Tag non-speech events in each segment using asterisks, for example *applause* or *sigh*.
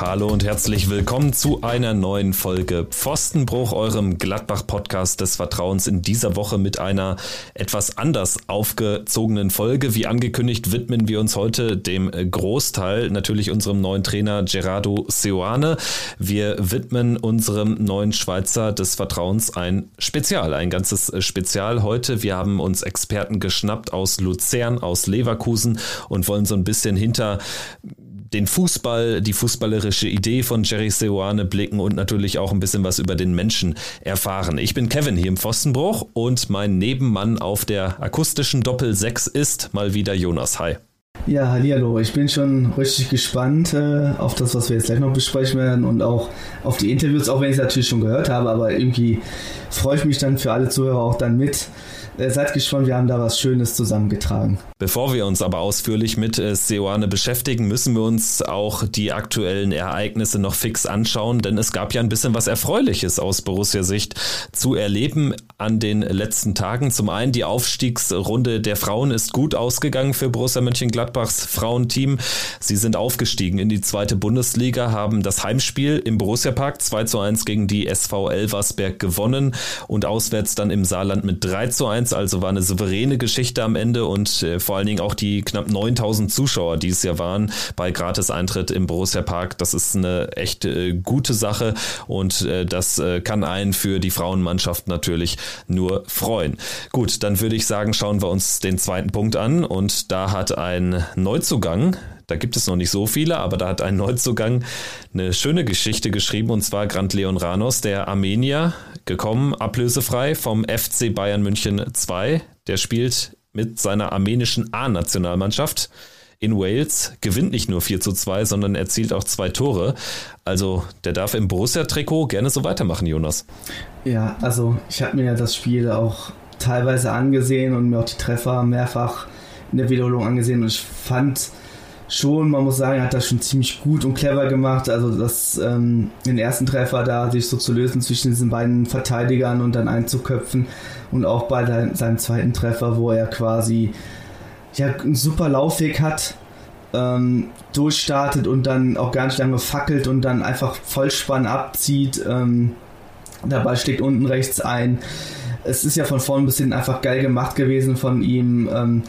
Hallo und herzlich willkommen zu einer neuen Folge Pfostenbruch, eurem Gladbach-Podcast des Vertrauens in dieser Woche mit einer etwas anders aufgezogenen Folge. Wie angekündigt widmen wir uns heute dem Großteil, natürlich unserem neuen Trainer Gerardo Seoane. Wir widmen unserem neuen Schweizer des Vertrauens ein Spezial, ein ganzes Spezial heute. Wir haben uns Experten geschnappt aus Luzern, aus Leverkusen und wollen so ein bisschen hinter den Fußball, die fußballerische Idee von Jerry Seoane blicken und natürlich auch ein bisschen was über den Menschen erfahren. Ich bin Kevin hier im Pfostenbruch und mein Nebenmann auf der akustischen Doppel 6 ist mal wieder Jonas. Hi. Ja, hallo. Ich bin schon richtig gespannt äh, auf das, was wir jetzt gleich noch besprechen werden und auch auf die Interviews, auch wenn ich es natürlich schon gehört habe, aber irgendwie freue ich mich dann für alle Zuhörer auch dann mit, äh, seid gespannt, wir haben da was Schönes zusammengetragen. Bevor wir uns aber ausführlich mit äh, Seoane beschäftigen, müssen wir uns auch die aktuellen Ereignisse noch fix anschauen, denn es gab ja ein bisschen was Erfreuliches aus Borussia-Sicht zu erleben an den letzten Tagen. Zum einen die Aufstiegsrunde der Frauen ist gut ausgegangen für Borussia Mönchengladbachs Frauenteam. Sie sind aufgestiegen in die zweite Bundesliga, haben das Heimspiel im Borussia Park 2 zu 1 gegen die SV Elversberg gewonnen und auswärts dann im Saarland mit 3 zu 1 1, also war eine souveräne Geschichte am Ende und äh, vor allen Dingen auch die knapp 9000 Zuschauer, die es ja waren bei Gratis-Eintritt im Borussia Park, das ist eine echt äh, gute Sache und äh, das äh, kann einen für die Frauenmannschaft natürlich nur freuen. Gut, dann würde ich sagen, schauen wir uns den zweiten Punkt an und da hat ein Neuzugang da gibt es noch nicht so viele, aber da hat ein Neuzugang eine schöne Geschichte geschrieben und zwar Grant Leon Ranos, der Armenier, gekommen, ablösefrei vom FC Bayern München 2. Der spielt mit seiner armenischen A-Nationalmannschaft in Wales, gewinnt nicht nur 4 zu 2, sondern erzielt auch zwei Tore. Also der darf im Borussia-Trikot gerne so weitermachen, Jonas. Ja, also ich habe mir ja das Spiel auch teilweise angesehen und mir auch die Treffer mehrfach in der Wiederholung angesehen und ich fand schon, man muss sagen, hat das schon ziemlich gut und clever gemacht. Also das, ähm, den ersten Treffer da sich so zu lösen zwischen diesen beiden Verteidigern und dann einzuköpfen und auch bei der, seinem zweiten Treffer, wo er quasi ja einen super Laufweg hat, ähm, durchstartet und dann auch gar nicht lange fackelt und dann einfach Vollspann abzieht. Ähm, dabei steckt unten rechts ein. Es ist ja von vorn bis hinten einfach geil gemacht gewesen von ihm. Ähm,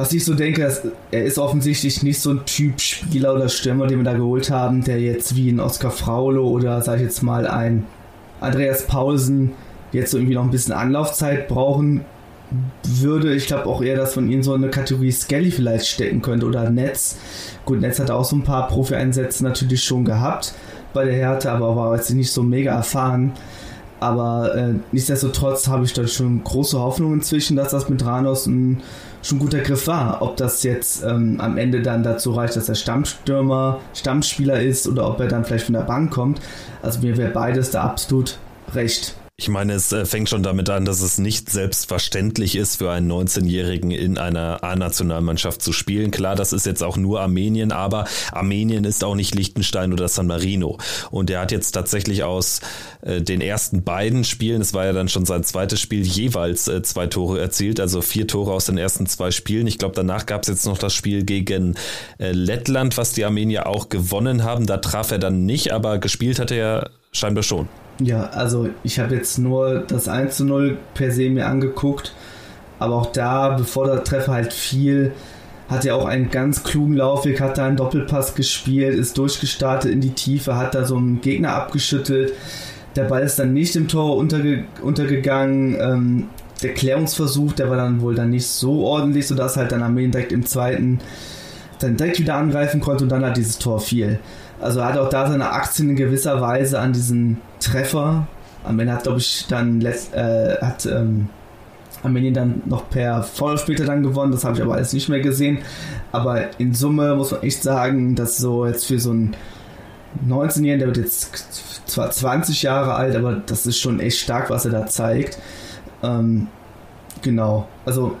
was ich so denke, ist, er ist offensichtlich nicht so ein Typ Spieler oder Stürmer, den wir da geholt haben, der jetzt wie ein Oscar Fraulo oder sag ich jetzt mal ein Andreas Paulsen jetzt so irgendwie noch ein bisschen Anlaufzeit brauchen würde. Ich glaube auch eher, dass von ihm so eine Kategorie Skelly vielleicht stecken könnte oder Netz. Gut, Netz hat auch so ein paar Profi-Einsätze natürlich schon gehabt bei der Härte, aber war jetzt nicht so mega erfahren. Aber äh, nichtsdestotrotz habe ich da schon große Hoffnung inzwischen, dass das mit Ranos ein schon guter Griff war. Ob das jetzt ähm, am Ende dann dazu reicht, dass er Stammstürmer, Stammspieler ist oder ob er dann vielleicht von der Bank kommt. Also mir wäre beides da absolut recht. Ich meine, es äh, fängt schon damit an, dass es nicht selbstverständlich ist, für einen 19-Jährigen in einer A-Nationalmannschaft zu spielen. Klar, das ist jetzt auch nur Armenien, aber Armenien ist auch nicht Liechtenstein oder San Marino. Und er hat jetzt tatsächlich aus äh, den ersten beiden Spielen, es war ja dann schon sein zweites Spiel, jeweils äh, zwei Tore erzielt, also vier Tore aus den ersten zwei Spielen. Ich glaube, danach gab es jetzt noch das Spiel gegen Lettland, was die Armenier auch gewonnen haben. Da traf er dann nicht, aber gespielt hat er scheinbar schon. Ja, also ich habe jetzt nur das 1 zu 0 per se mir angeguckt, aber auch da, bevor der Treffer halt fiel, hat er auch einen ganz klugen Laufweg, hat da einen Doppelpass gespielt, ist durchgestartet in die Tiefe, hat da so einen Gegner abgeschüttelt. Der Ball ist dann nicht im Tor unterge untergegangen. Ähm, der Klärungsversuch, der war dann wohl dann nicht so ordentlich, sodass halt dann Armeen direkt im zweiten dann direkt wieder angreifen konnte und dann hat dieses Tor fiel. Also er hat auch da seine Aktien in gewisser Weise an diesen Treffer. Armenien hat, glaube ich, dann letzt, äh, hat ähm, Armenien dann noch per Foul später dann gewonnen. Das habe ich aber alles nicht mehr gesehen. Aber in Summe muss man echt sagen, dass so jetzt für so einen 19-Jährigen, der wird jetzt zwar 20 Jahre alt, aber das ist schon echt stark, was er da zeigt. Ähm, genau. Also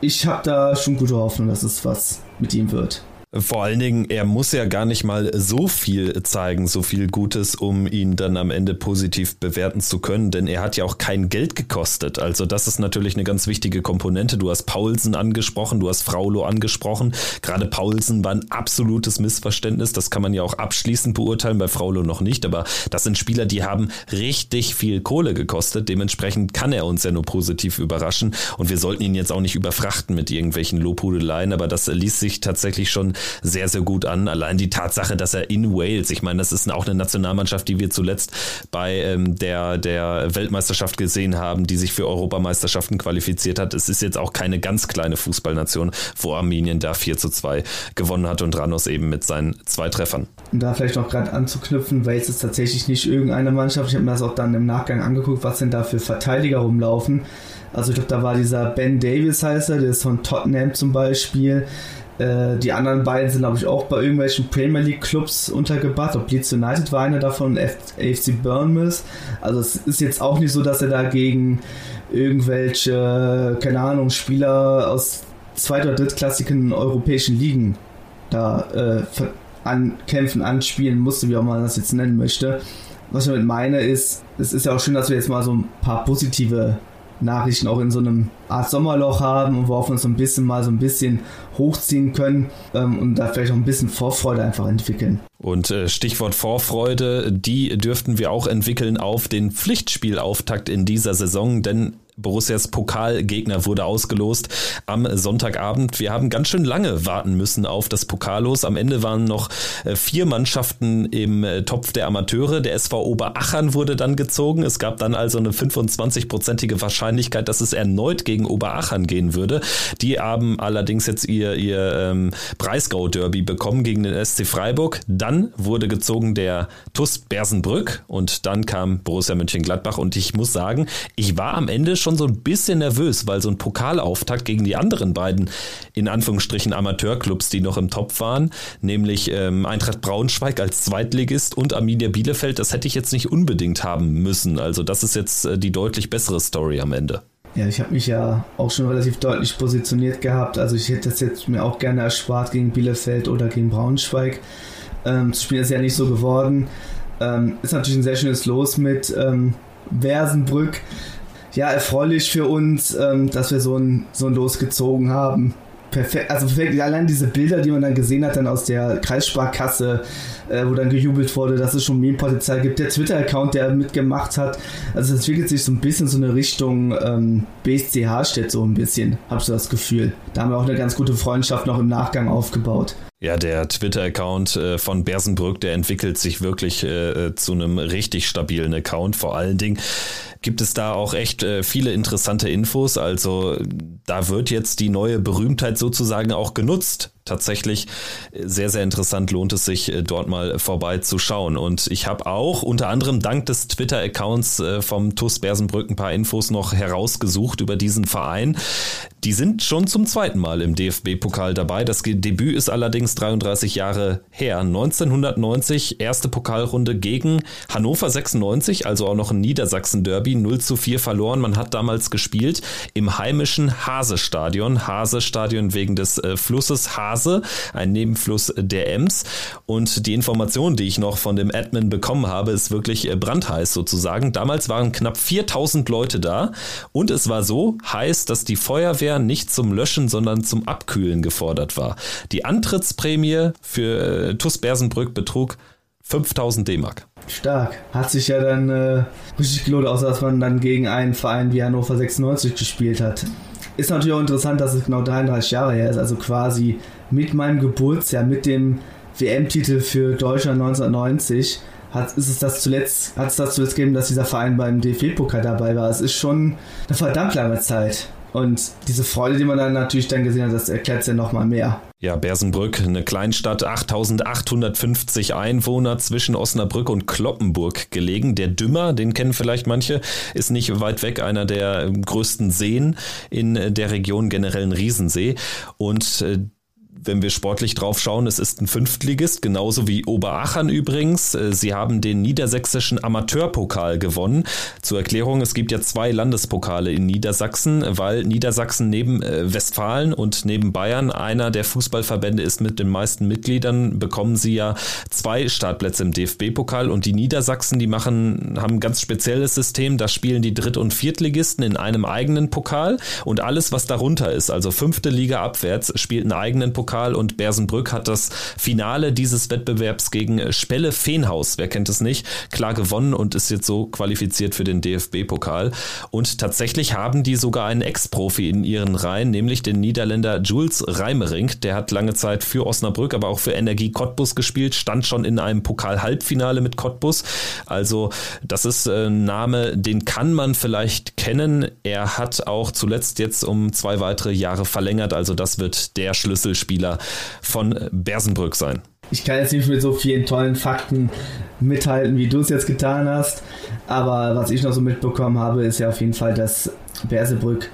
ich habe da schon gute Hoffnung, dass es was mit ihm wird. Vor allen Dingen, er muss ja gar nicht mal so viel zeigen, so viel Gutes, um ihn dann am Ende positiv bewerten zu können, denn er hat ja auch kein Geld gekostet. Also das ist natürlich eine ganz wichtige Komponente. Du hast Paulsen angesprochen, du hast Fraulo angesprochen. Gerade Paulsen war ein absolutes Missverständnis. Das kann man ja auch abschließend beurteilen, bei Fraulo noch nicht. Aber das sind Spieler, die haben richtig viel Kohle gekostet. Dementsprechend kann er uns ja nur positiv überraschen. Und wir sollten ihn jetzt auch nicht überfrachten mit irgendwelchen Lobhudeleien. Aber das ließ sich tatsächlich schon sehr, sehr gut an. Allein die Tatsache, dass er in Wales, ich meine, das ist auch eine Nationalmannschaft, die wir zuletzt bei ähm, der, der Weltmeisterschaft gesehen haben, die sich für Europameisterschaften qualifiziert hat. Es ist jetzt auch keine ganz kleine Fußballnation, wo Armenien da 4 zu 2 gewonnen hat und Ranos eben mit seinen zwei Treffern. Um da vielleicht noch gerade anzuknüpfen, Wales ist tatsächlich nicht irgendeine Mannschaft. Ich habe mir das auch dann im Nachgang angeguckt, was denn da für Verteidiger rumlaufen. Also ich glaube, da war dieser Ben Davis heißt er, der ist von Tottenham zum Beispiel. Äh, die anderen beiden sind, glaube ich, auch bei irgendwelchen Premier League Clubs untergebracht. Ob Leeds United war einer davon, AFC Bournemouth. Also es ist jetzt auch nicht so, dass er da gegen irgendwelche, keine Ahnung, Spieler aus zweit- oder drittklassigen europäischen Ligen da äh, an, kämpfen, anspielen musste, wie auch man das jetzt nennen möchte. Was ich damit meine ist, es ist ja auch schön, dass wir jetzt mal so ein paar positive Nachrichten auch in so einem Art Sommerloch haben und worauf wir uns so ein bisschen mal so ein bisschen hochziehen können ähm, und da vielleicht auch ein bisschen Vorfreude einfach entwickeln. Und äh, Stichwort Vorfreude, die dürften wir auch entwickeln auf den Pflichtspielauftakt in dieser Saison, denn Borussias Pokalgegner wurde ausgelost am Sonntagabend. Wir haben ganz schön lange warten müssen auf das Pokallos. Am Ende waren noch äh, vier Mannschaften im äh, Topf der Amateure. Der SV Oberachern wurde dann gezogen. Es gab dann also eine 25-prozentige Wahrscheinlichkeit, dass es erneut gegen Oberachern gehen würde. Die haben allerdings jetzt ihr, ihr ähm, Breisgau-Derby bekommen gegen den SC Freiburg. Dann wurde gezogen der TUS Bersenbrück und dann kam Borussia Mönchengladbach und ich muss sagen, ich war am Ende schon schon so ein bisschen nervös, weil so ein Pokalauftakt gegen die anderen beiden, in Anführungsstrichen Amateurclubs, die noch im Topf waren, nämlich ähm, Eintracht Braunschweig als Zweitligist und Arminia Bielefeld, das hätte ich jetzt nicht unbedingt haben müssen. Also das ist jetzt äh, die deutlich bessere Story am Ende. Ja, ich habe mich ja auch schon relativ deutlich positioniert gehabt. Also ich hätte das jetzt mir auch gerne erspart gegen Bielefeld oder gegen Braunschweig. Ähm, das Spiel ist ja nicht so geworden. Ähm, ist natürlich ein sehr schönes Los mit ähm, Versenbrück ja, erfreulich für uns, ähm, dass wir so ein, so ein Los gezogen haben. Perfekt, also perfekt, allein diese Bilder, die man dann gesehen hat, dann aus der Kreissparkasse, äh, wo dann gejubelt wurde, dass es schon Meme-Potenzial gibt, der Twitter-Account, der mitgemacht hat, also es entwickelt sich so ein bisschen so eine Richtung ähm, BSCH steht so ein bisschen, hab so das Gefühl. Da haben wir auch eine ganz gute Freundschaft noch im Nachgang aufgebaut. Ja, der Twitter-Account äh, von Bersenbrück, der entwickelt sich wirklich äh, zu einem richtig stabilen Account. Vor allen Dingen gibt es da auch echt äh, viele interessante Infos. Also da wird jetzt die neue Berühmtheit sozusagen auch genutzt tatsächlich sehr, sehr interessant lohnt es sich, äh, dort mal vorbeizuschauen. Und ich habe auch unter anderem dank des Twitter-Accounts äh, vom TUS Bersenbrück ein paar Infos noch herausgesucht über diesen Verein. Die sind schon zum zweiten Mal im DFB-Pokal dabei. Das Debüt ist allerdings 33 Jahre her. 1990 erste Pokalrunde gegen Hannover 96, also auch noch ein Niedersachsen-Derby, 0 zu 4 verloren. Man hat damals gespielt im heimischen Hase-Stadion. Hase-Stadion wegen des äh, Flusses Hase Hase, ein Nebenfluss der Ems. Und die Information, die ich noch von dem Admin bekommen habe, ist wirklich äh, brandheiß sozusagen. Damals waren knapp 4000 Leute da und es war so heiß, dass die Feuerwehr nicht zum Löschen, sondern zum Abkühlen gefordert war. Die Antrittsprämie für äh, TUS Bersenbrück betrug 5000 D-Mark. Stark. Hat sich ja dann äh, richtig gelohnt, außer dass man dann gegen einen Verein wie Hannover 96 gespielt hat. Ist natürlich auch interessant, dass es genau 33 Jahre her ist, also quasi mit meinem Geburtsjahr, mit dem WM-Titel für Deutschland 1990, hat, ist es das zuletzt, hat es das zuletzt gegeben, dass dieser Verein beim DFB-Pokal dabei war. Es ist schon eine verdammt lange Zeit. Und diese Freude, die man dann natürlich dann gesehen hat, das erklärt es ja nochmal mehr. Ja, Bersenbrück, eine Kleinstadt, 8850 Einwohner zwischen Osnabrück und Kloppenburg gelegen. Der Dümmer, den kennen vielleicht manche, ist nicht weit weg, einer der größten Seen in der Region, generell ein Riesensee. Und äh, wenn wir sportlich drauf schauen, es ist ein Fünftligist, genauso wie Oberachern übrigens. Äh, sie haben den niedersächsischen Amateurpokal gewonnen. Zur Erklärung, es gibt ja zwei Landespokale in Niedersachsen, weil Niedersachsen neben äh, Westfalen und neben Bayern einer der Fußballverbände ist mit den meisten Mitgliedern, bekommen sie ja zwei Startplätze im DFB-Pokal und die Niedersachsen, die machen, haben ein ganz spezielles System, da spielen die Dritt- und Viertligisten in einem eigenen Pokal und alles, was darunter ist, also fünfte Liga abwärts, spielt einen eigenen Pokal Pokal und Bersenbrück hat das Finale dieses Wettbewerbs gegen Spelle Feenhaus, wer kennt es nicht, klar gewonnen und ist jetzt so qualifiziert für den DFB-Pokal. Und tatsächlich haben die sogar einen Ex-Profi in ihren Reihen, nämlich den Niederländer Jules Reimering. Der hat lange Zeit für Osnabrück, aber auch für Energie Cottbus gespielt, stand schon in einem Pokal-Halbfinale mit Cottbus. Also das ist äh, ein Name, den kann man vielleicht kennen. Er hat auch zuletzt jetzt um zwei weitere Jahre verlängert, also das wird der Schlüsselspieler Spieler von Bersenbrück sein. Ich kann jetzt nicht mit so vielen tollen Fakten mithalten, wie du es jetzt getan hast. Aber was ich noch so mitbekommen habe, ist ja auf jeden Fall, dass Bersebrück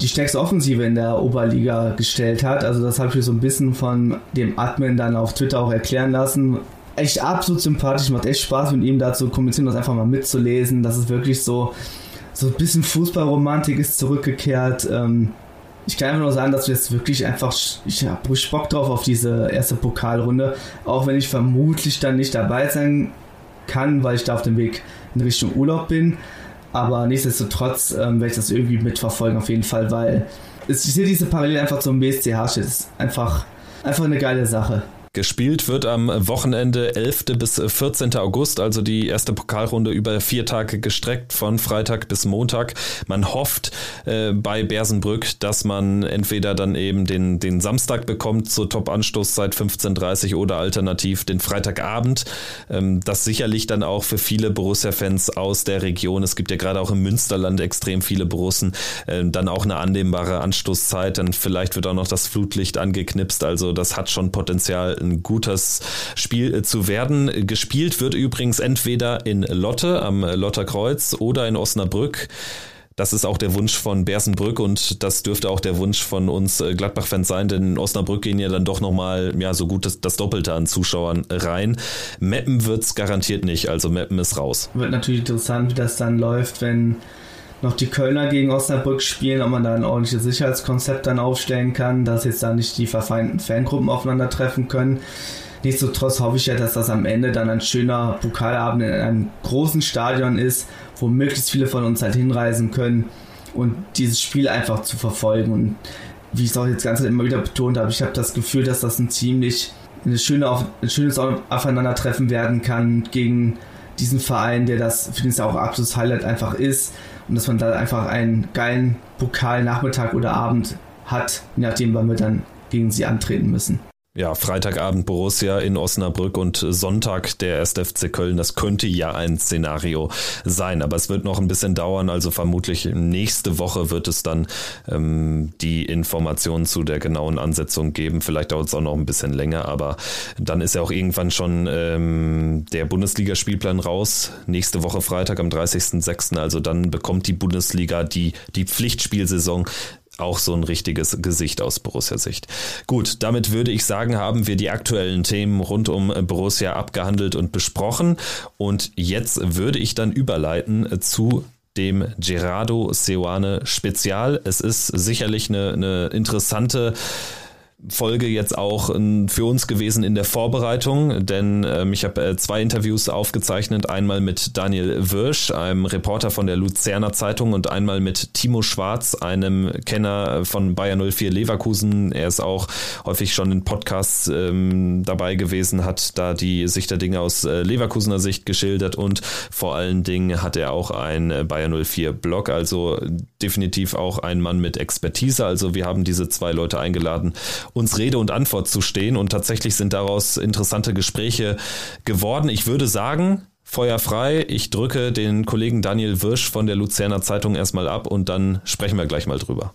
die stärkste Offensive in der Oberliga gestellt hat. Also das habe ich mir so ein bisschen von dem Admin dann auf Twitter auch erklären lassen. Echt absolut sympathisch, macht echt Spaß mit ihm da zu kommunizieren, das einfach mal mitzulesen. Das ist wirklich so, so ein bisschen Fußballromantik ist zurückgekehrt. Ähm, ich kann einfach nur sagen, dass wir jetzt wirklich einfach, ich habe Bock drauf auf diese erste Pokalrunde, auch wenn ich vermutlich dann nicht dabei sein kann, weil ich da auf dem Weg in Richtung Urlaub bin. Aber nichtsdestotrotz ähm, werde ich das irgendwie mitverfolgen, auf jeden Fall, weil ich sehe diese Parallele einfach zum BSCH, ist einfach, einfach eine geile Sache. Gespielt wird am Wochenende 11. bis 14. August, also die erste Pokalrunde über vier Tage gestreckt, von Freitag bis Montag. Man hofft äh, bei Bersenbrück, dass man entweder dann eben den, den Samstag bekommt zur Top-Anstoßzeit 15.30 oder alternativ den Freitagabend. Ähm, das sicherlich dann auch für viele Borussia-Fans aus der Region, es gibt ja gerade auch im Münsterland extrem viele Borussen, äh, dann auch eine annehmbare Anstoßzeit. Dann vielleicht wird auch noch das Flutlicht angeknipst, also das hat schon Potenzial ein gutes Spiel zu werden. Gespielt wird übrigens entweder in Lotte am Lotterkreuz oder in Osnabrück. Das ist auch der Wunsch von Bersenbrück und das dürfte auch der Wunsch von uns äh, Gladbach-Fans sein, denn in Osnabrück gehen ja dann doch nochmal ja, so gut das, das Doppelte an Zuschauern rein. Meppen wird's garantiert nicht, also Meppen ist raus. Wird natürlich interessant, wie das dann läuft, wenn noch die Kölner gegen Osnabrück spielen, ob man da ein ordentliches Sicherheitskonzept dann aufstellen kann, dass jetzt da nicht die verfeindeten Fangruppen aufeinandertreffen können. Nichtsdestotrotz hoffe ich ja, dass das am Ende dann ein schöner Pokalabend in einem großen Stadion ist, wo möglichst viele von uns halt hinreisen können und dieses Spiel einfach zu verfolgen. Und wie ich es auch jetzt ganz immer wieder betont habe, ich habe das Gefühl, dass das ein ziemlich eine schöne, ein schönes Aufeinandertreffen werden kann gegen diesen Verein, der das, finde ich, auch absolutes Highlight einfach ist und dass man da einfach einen geilen Pokalnachmittag oder Abend hat, je nachdem, wann wir dann gegen sie antreten müssen ja, Freitagabend Borussia in Osnabrück und Sonntag der 1. FC Köln. Das könnte ja ein Szenario sein, aber es wird noch ein bisschen dauern. Also vermutlich nächste Woche wird es dann ähm, die Informationen zu der genauen Ansetzung geben. Vielleicht dauert es auch noch ein bisschen länger, aber dann ist ja auch irgendwann schon ähm, der Bundesligaspielplan raus. Nächste Woche Freitag am 30.06. Also dann bekommt die Bundesliga die, die Pflichtspielsaison auch so ein richtiges Gesicht aus Borussia-Sicht. Gut, damit würde ich sagen, haben wir die aktuellen Themen rund um Borussia abgehandelt und besprochen. Und jetzt würde ich dann überleiten zu dem Gerardo Seoane Spezial. Es ist sicherlich eine, eine interessante Folge jetzt auch ähm, für uns gewesen in der Vorbereitung, denn ähm, ich habe äh, zwei Interviews aufgezeichnet, einmal mit Daniel Wirsch, einem Reporter von der Luzerner Zeitung und einmal mit Timo Schwarz, einem Kenner von Bayer 04 Leverkusen. Er ist auch häufig schon in Podcasts ähm, dabei gewesen, hat da die Sicht der Dinge aus äh, Leverkusener Sicht geschildert und vor allen Dingen hat er auch ein äh, Bayer 04 Blog, also definitiv auch ein Mann mit Expertise. Also wir haben diese zwei Leute eingeladen uns Rede und Antwort zu stehen. Und tatsächlich sind daraus interessante Gespräche geworden. Ich würde sagen, Feuer frei. Ich drücke den Kollegen Daniel Wirsch von der Luzerner Zeitung erstmal ab und dann sprechen wir gleich mal drüber.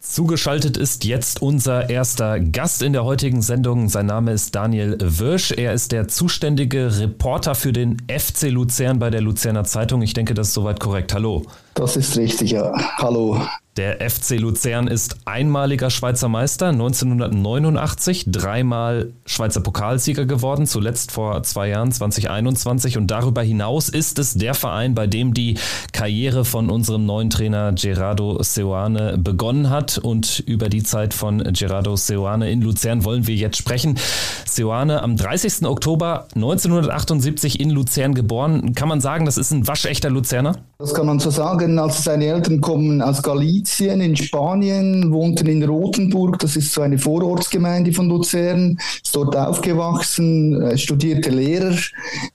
Zugeschaltet ist jetzt unser erster Gast in der heutigen Sendung. Sein Name ist Daniel Wirsch. Er ist der zuständige Reporter für den FC Luzern bei der Luzerner Zeitung. Ich denke, das ist soweit korrekt. Hallo. Das ist richtig, ja. Hallo. Der FC Luzern ist einmaliger Schweizer Meister 1989, dreimal Schweizer Pokalsieger geworden, zuletzt vor zwei Jahren 2021 und darüber hinaus ist es der Verein, bei dem die Karriere von unserem neuen Trainer Gerardo Seoane begonnen hat und über die Zeit von Gerardo Seoane in Luzern wollen wir jetzt sprechen. Seoane am 30. Oktober 1978 in Luzern geboren. Kann man sagen, das ist ein waschechter Luzerner? Das kann man so sagen. Also seine Eltern kommen aus Galicien in Spanien, wohnten in Rothenburg, das ist so eine Vorortsgemeinde von Luzern, ist dort aufgewachsen, studierte Lehrer,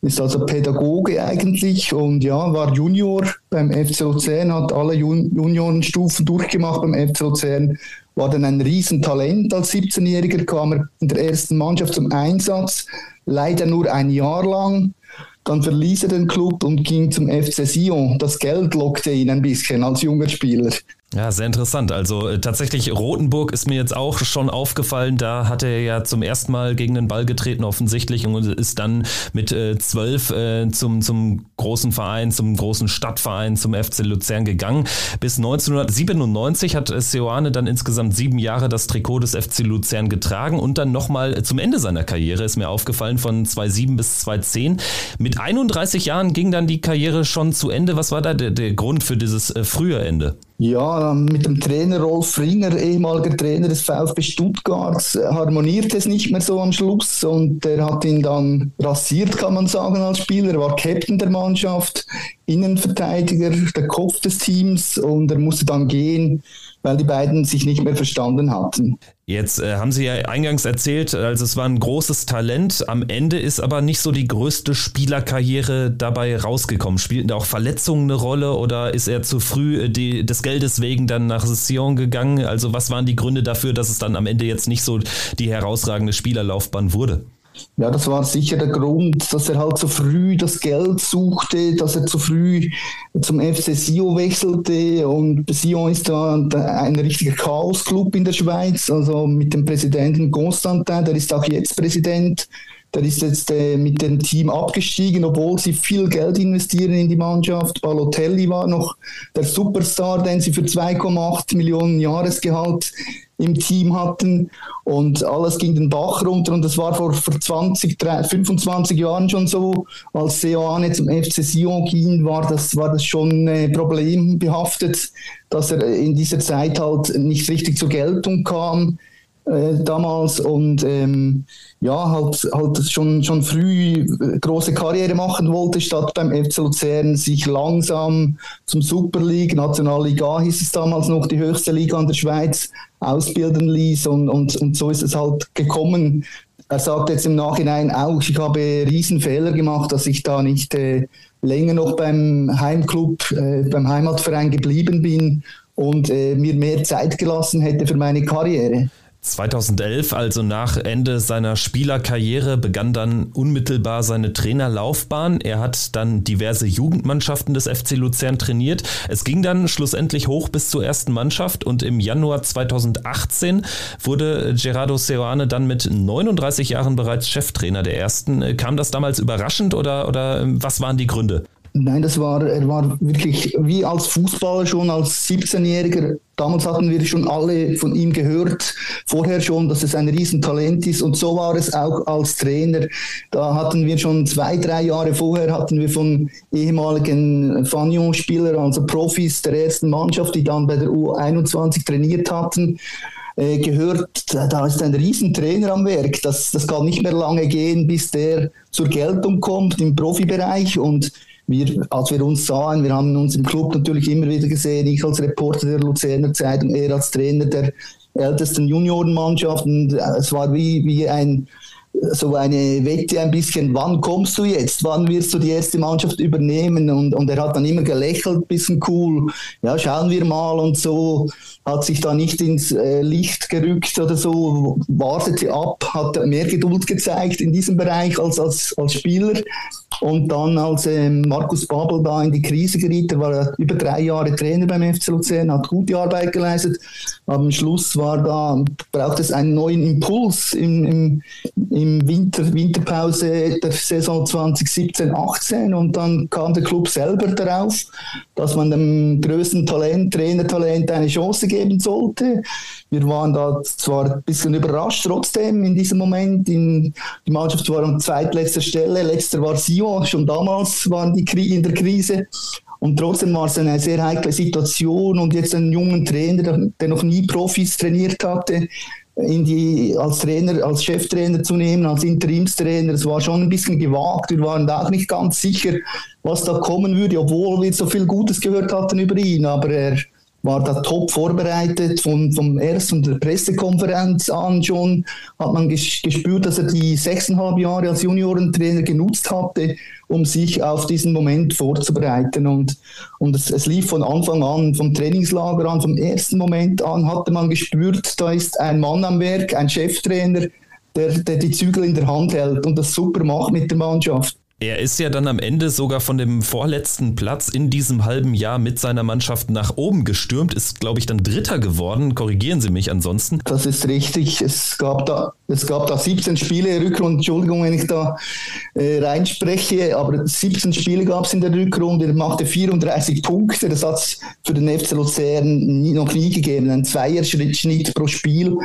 ist also Pädagoge eigentlich und ja, war Junior beim FC Luzern, hat alle Juniorenstufen durchgemacht beim FC Luzern, war dann ein Riesentalent als 17-Jähriger, kam er in der ersten Mannschaft zum Einsatz, leider nur ein Jahr lang. Dann verließ er den Club und ging zum FC Sion. Das Geld lockte ihn ein bisschen als junger Spieler. Ja, sehr interessant. Also äh, tatsächlich Rothenburg ist mir jetzt auch schon aufgefallen. Da hat er ja zum ersten Mal gegen den Ball getreten offensichtlich und ist dann mit äh, zwölf äh, zum, zum großen Verein, zum großen Stadtverein, zum FC Luzern gegangen. Bis 1997 hat Seoane dann insgesamt sieben Jahre das Trikot des FC Luzern getragen und dann nochmal zum Ende seiner Karriere ist mir aufgefallen von 2007 bis 2010. Mit 31 Jahren ging dann die Karriere schon zu Ende. Was war da der, der Grund für dieses äh, frühe Ende? Ja, mit dem Trainer Rolf Ringer, ehemaliger Trainer des VfB Stuttgart, harmoniert es nicht mehr so am Schluss und der hat ihn dann rasiert, kann man sagen, als Spieler. Er war Captain der Mannschaft, Innenverteidiger, der Kopf des Teams und er musste dann gehen weil die beiden sich nicht mehr verstanden hatten. Jetzt äh, haben Sie ja eingangs erzählt, also es war ein großes Talent. Am Ende ist aber nicht so die größte Spielerkarriere dabei rausgekommen. Spielten da auch Verletzungen eine Rolle oder ist er zu früh äh, die, des Geldes wegen dann nach Sion gegangen? Also was waren die Gründe dafür, dass es dann am Ende jetzt nicht so die herausragende Spielerlaufbahn wurde? Ja, das war sicher der Grund, dass er halt zu früh das Geld suchte, dass er zu früh zum FC Sion wechselte und Sion ist da ein richtiger Chaos-Club in der Schweiz, also mit dem Präsidenten Constantin, der ist auch jetzt Präsident, der ist jetzt äh, mit dem Team abgestiegen, obwohl sie viel Geld investieren in die Mannschaft. Balotelli war noch der Superstar, den sie für 2,8 Millionen Jahresgehalt im Team hatten und alles ging den Bach runter und das war vor, vor 20, 30, 25 Jahren schon so, als Seoane zum FC Sion ging, war das, war das schon äh, problembehaftet, dass er in dieser Zeit halt nicht richtig zur Geltung kam äh, damals und ähm, ja, halt, halt schon, schon früh äh, große Karriere machen wollte, statt beim FC Luzern sich langsam zum Super League, Nationalliga hieß es damals noch, die höchste Liga in der Schweiz, ausbilden ließ und, und, und so ist es halt gekommen. Er sagt jetzt im Nachhinein auch, ich habe Riesenfehler gemacht, dass ich da nicht äh, länger noch beim Heimclub, äh, beim Heimatverein geblieben bin und äh, mir mehr Zeit gelassen hätte für meine Karriere. 2011, also nach Ende seiner Spielerkarriere, begann dann unmittelbar seine Trainerlaufbahn. Er hat dann diverse Jugendmannschaften des FC Luzern trainiert. Es ging dann schlussendlich hoch bis zur ersten Mannschaft und im Januar 2018 wurde Gerardo Seoane dann mit 39 Jahren bereits Cheftrainer der ersten. Kam das damals überraschend oder, oder was waren die Gründe? Nein, das war, er war wirklich wie als Fußballer schon, als 17-Jähriger. Damals hatten wir schon alle von ihm gehört, vorher schon, dass es ein Riesentalent ist. Und so war es auch als Trainer. Da hatten wir schon zwei, drei Jahre vorher, hatten wir von ehemaligen Fagnon-Spielern, also Profis der ersten Mannschaft, die dann bei der U21 trainiert hatten, äh, gehört, da ist ein Riesentrainer am Werk. Das, das kann nicht mehr lange gehen, bis der zur Geltung kommt im Profibereich. Und wir, als wir uns sahen, wir haben uns im Club natürlich immer wieder gesehen, ich als Reporter der Luzerner Zeitung, er als Trainer der ältesten Juniorenmannschaft. Und äh, es war wie, wie ein so eine Wette ein bisschen, wann kommst du jetzt, wann wirst du die erste Mannschaft übernehmen? Und, und er hat dann immer gelächelt, bisschen cool, ja schauen wir mal und so hat sich da nicht ins äh, Licht gerückt oder so, wartete ab, hat mehr Geduld gezeigt in diesem Bereich als als, als Spieler. Und dann, als ähm, Markus Babel da in die Krise geriet, er war über drei Jahre Trainer beim FC Luzern, hat gute Arbeit geleistet. Am Schluss war da, braucht es einen neuen Impuls im, im, im Winter, Winterpause der Saison 2017-18 und dann kam der Club selber darauf, dass man dem größten Talent, Trainertalent eine Chance geben sollte. Wir waren da zwar ein bisschen überrascht trotzdem in diesem Moment. In, die Mannschaft war an zweitletzter Stelle, letzter war Sion, schon damals waren die in der Krise. Und trotzdem war es eine sehr heikle Situation und jetzt einen jungen Trainer, der noch nie Profis trainiert hatte, in die, als Trainer, als Cheftrainer zu nehmen, als Interimstrainer. Es war schon ein bisschen gewagt. Wir waren da auch nicht ganz sicher, was da kommen würde, obwohl wir so viel Gutes gehört hatten über ihn. Aber er war da top vorbereitet. Von, vom ersten der Pressekonferenz an schon hat man gespürt, dass er die sechseinhalb Jahre als Juniorentrainer genutzt hatte, um sich auf diesen Moment vorzubereiten. Und, und es, es lief von Anfang an, vom Trainingslager an, vom ersten Moment an, hatte man gespürt, da ist ein Mann am Werk, ein Cheftrainer, der, der die Zügel in der Hand hält und das super macht mit der Mannschaft. Er ist ja dann am Ende sogar von dem vorletzten Platz in diesem halben Jahr mit seiner Mannschaft nach oben gestürmt, ist, glaube ich, dann Dritter geworden. Korrigieren Sie mich ansonsten. Das ist richtig. Es gab da, es gab da 17 Spiele, Rückrunde, Entschuldigung, wenn ich da äh, reinspreche, aber 17 Spiele gab es in der Rückrunde. Er machte 34 Punkte. Das hat es für den FC Luzern nie, noch nie gegeben. Ein Zweierschnitt pro Spiel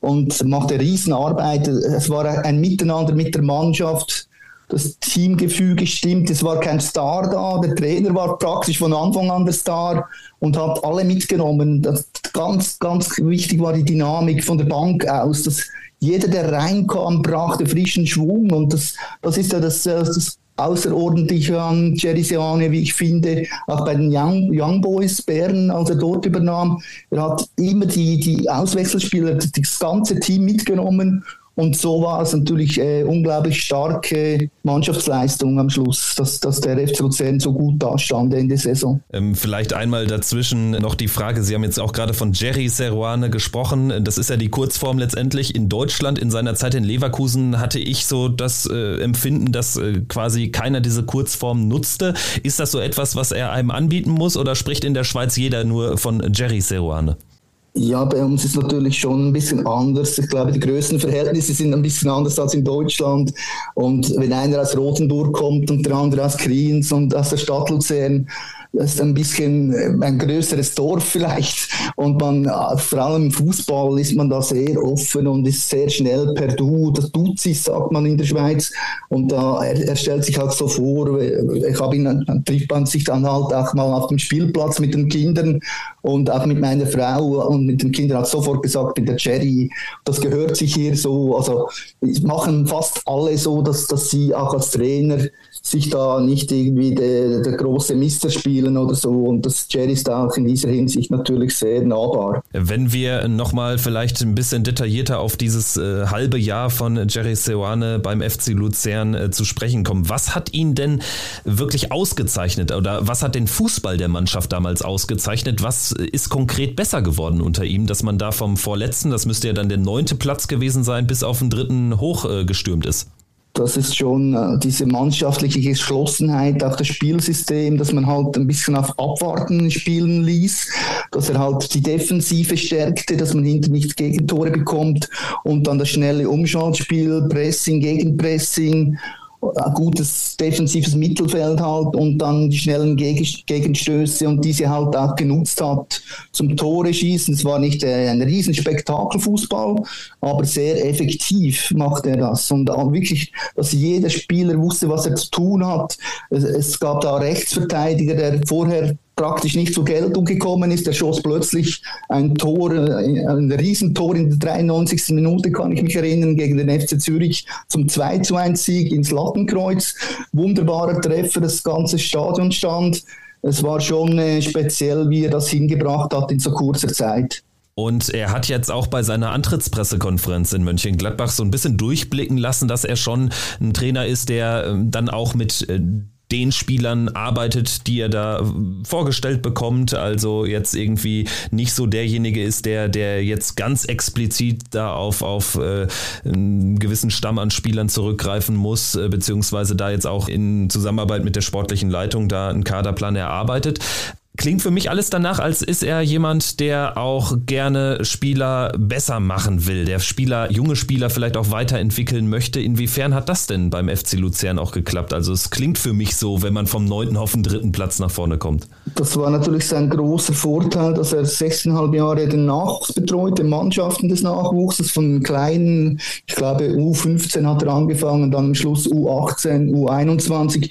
und machte Riesenarbeit. Es war ein Miteinander mit der Mannschaft das Teamgefüge stimmt, es war kein Star da, der Trainer war praktisch von Anfang an der Star und hat alle mitgenommen. Das, ganz, ganz wichtig war die Dynamik von der Bank aus, dass jeder, der reinkam, brachte frischen Schwung und das, das ist ja das, das Außerordentliche an Jerry Seane, wie ich finde, auch bei den Young, Young Boys Bern, als er dort übernahm. Er hat immer die, die Auswechselspieler, das ganze Team mitgenommen und so war es natürlich äh, unglaublich starke Mannschaftsleistung am Schluss, dass, dass der FC Luzern so gut dastand in der Saison. Ähm, vielleicht einmal dazwischen noch die Frage, Sie haben jetzt auch gerade von Jerry Seruane gesprochen. Das ist ja die Kurzform letztendlich. In Deutschland, in seiner Zeit in Leverkusen, hatte ich so das äh, Empfinden, dass äh, quasi keiner diese Kurzform nutzte. Ist das so etwas, was er einem anbieten muss oder spricht in der Schweiz jeder nur von Jerry Seruane? Ja, bei uns ist natürlich schon ein bisschen anders. Ich glaube, die Größenverhältnisse sind ein bisschen anders als in Deutschland. Und wenn einer aus Rotenburg kommt und der andere aus Kriens und aus der Stadt Luzern, das ist ein bisschen äh, ein größeres Dorf vielleicht. Und man, äh, vor allem im Fußball ist man da sehr offen und ist sehr schnell per Du. Das tut sich, sagt man in der Schweiz. Und da, er, er stellt sich halt so vor, äh, ich habe ihn, trifft man sich dann halt auch mal auf dem Spielplatz mit den Kindern und auch mit meiner Frau und mit den Kindern hat sofort gesagt, mit der Cherry, das gehört sich hier so. Also machen fast alle so, dass, dass sie auch als Trainer sich da nicht irgendwie der, der große Mister spielen oder so. Und das Jerry ist auch in dieser Hinsicht natürlich sehr nahbar. Wenn wir nochmal vielleicht ein bisschen detaillierter auf dieses äh, halbe Jahr von Jerry Seoane beim FC Luzern äh, zu sprechen kommen, was hat ihn denn wirklich ausgezeichnet oder was hat den Fußball der Mannschaft damals ausgezeichnet? Was ist konkret besser geworden unter ihm, dass man da vom vorletzten, das müsste ja dann der neunte Platz gewesen sein, bis auf den dritten hochgestürmt äh, ist? das ist schon äh, diese mannschaftliche Geschlossenheit, auch das Spielsystem, dass man halt ein bisschen auf Abwarten spielen ließ, dass er halt die Defensive stärkte, dass man hinter nicht Gegentore bekommt und dann das schnelle Umschaltspiel, Pressing, Gegenpressing ein gutes defensives Mittelfeld halt und dann die schnellen Gegenstöße und diese halt auch genutzt hat zum Tore schießen. Es war nicht äh, ein riesen Spektakelfußball, aber sehr effektiv macht er das und wirklich, dass jeder Spieler wusste, was er zu tun hat. Es, gab da Rechtsverteidiger, der vorher praktisch nicht zur Geltung gekommen ist. Er schoss plötzlich ein Tor, ein Riesentor in der 93. Minute, kann ich mich erinnern, gegen den FC Zürich zum 2 zu 1 Sieg ins Lattenkreuz. Wunderbarer Treffer, das ganze Stadion stand. Es war schon äh, speziell, wie er das hingebracht hat in so kurzer Zeit. Und er hat jetzt auch bei seiner Antrittspressekonferenz in Mönchengladbach so ein bisschen durchblicken lassen, dass er schon ein Trainer ist, der ähm, dann auch mit äh, den Spielern arbeitet, die er da vorgestellt bekommt. Also jetzt irgendwie nicht so derjenige ist, der, der jetzt ganz explizit da auf, auf äh, einen gewissen Stamm an Spielern zurückgreifen muss, äh, beziehungsweise da jetzt auch in Zusammenarbeit mit der sportlichen Leitung da einen Kaderplan erarbeitet. Klingt für mich alles danach, als ist er jemand, der auch gerne Spieler besser machen will, der Spieler, junge Spieler vielleicht auch weiterentwickeln möchte. Inwiefern hat das denn beim FC Luzern auch geklappt? Also es klingt für mich so, wenn man vom neunten auf den dritten Platz nach vorne kommt. Das war natürlich sein großer Vorteil, dass er sechseinhalb Jahre den Nachwuchs betreut, den Mannschaften des Nachwuchses, von kleinen, ich glaube U15 hat er angefangen, dann am Schluss U18, U21,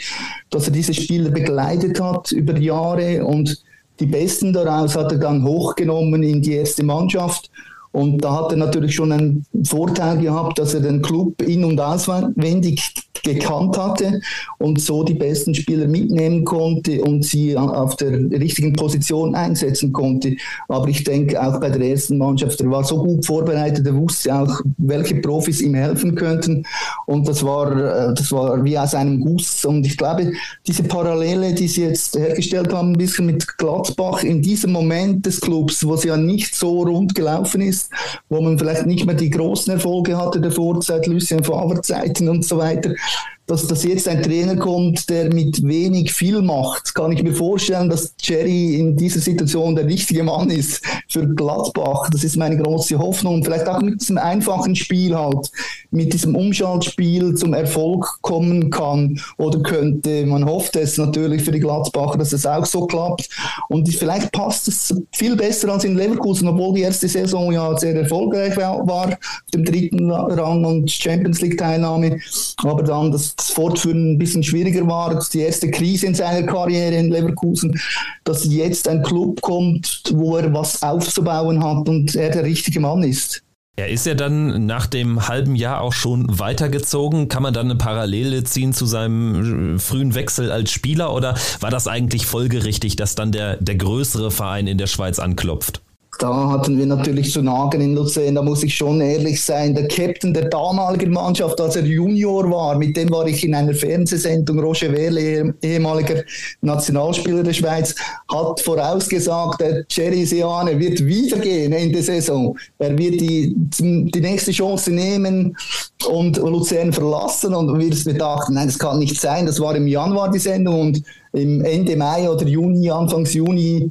dass er diese Spieler begleitet hat über Jahre und die Besten daraus hat er dann hochgenommen in die erste Mannschaft. Und da hat er natürlich schon einen Vorteil gehabt, dass er den Club in- und auswendig gekannt hatte und so die besten Spieler mitnehmen konnte und sie auf der richtigen Position einsetzen konnte. Aber ich denke auch bei der ersten Mannschaft, er war so gut vorbereitet, er wusste auch, welche Profis ihm helfen könnten und das war, äh, das war wie aus einem Guss. Und ich glaube, diese Parallele, die sie jetzt hergestellt haben, ein bisschen mit Gladbach in diesem Moment des Clubs, wo es ja nicht so rund gelaufen ist, wo man vielleicht nicht mehr die großen Erfolge hatte der Vorzeit, Lucien Favre Zeiten und so weiter, dass, dass jetzt ein Trainer kommt, der mit wenig viel macht, kann ich mir vorstellen, dass Jerry in dieser Situation der richtige Mann ist für Gladbach. Das ist meine große Hoffnung. Vielleicht auch mit diesem einfachen Spiel halt, mit diesem Umschaltspiel zum Erfolg kommen kann oder könnte. Man hofft es natürlich für die Gladbacher, dass es auch so klappt. Und vielleicht passt es viel besser als in Leverkusen, obwohl die erste Saison ja sehr erfolgreich war, dem dritten Rang und Champions League Teilnahme. Aber dann das das Fortführen ein bisschen schwieriger war, das die erste Krise in seiner Karriere in Leverkusen, dass jetzt ein Club kommt, wo er was aufzubauen hat und er der richtige Mann ist. Er ist ja dann nach dem halben Jahr auch schon weitergezogen. Kann man dann eine Parallele ziehen zu seinem frühen Wechsel als Spieler oder war das eigentlich folgerichtig, dass dann der, der größere Verein in der Schweiz anklopft? Da hatten wir natürlich zu nagen in Luzern, da muss ich schon ehrlich sein. Der Captain der damaligen Mannschaft, als er Junior war, mit dem war ich in einer Fernsehsendung, Roger Wehrle, ehemaliger Nationalspieler der Schweiz, hat vorausgesagt, der Jerry Seane wird wieder gehen in der Saison. Er wird die, die nächste Chance nehmen und Luzern verlassen. Und wir dachten, nein, das kann nicht sein. Das war im Januar die Sendung und im Ende Mai oder Juni, Anfangs Juni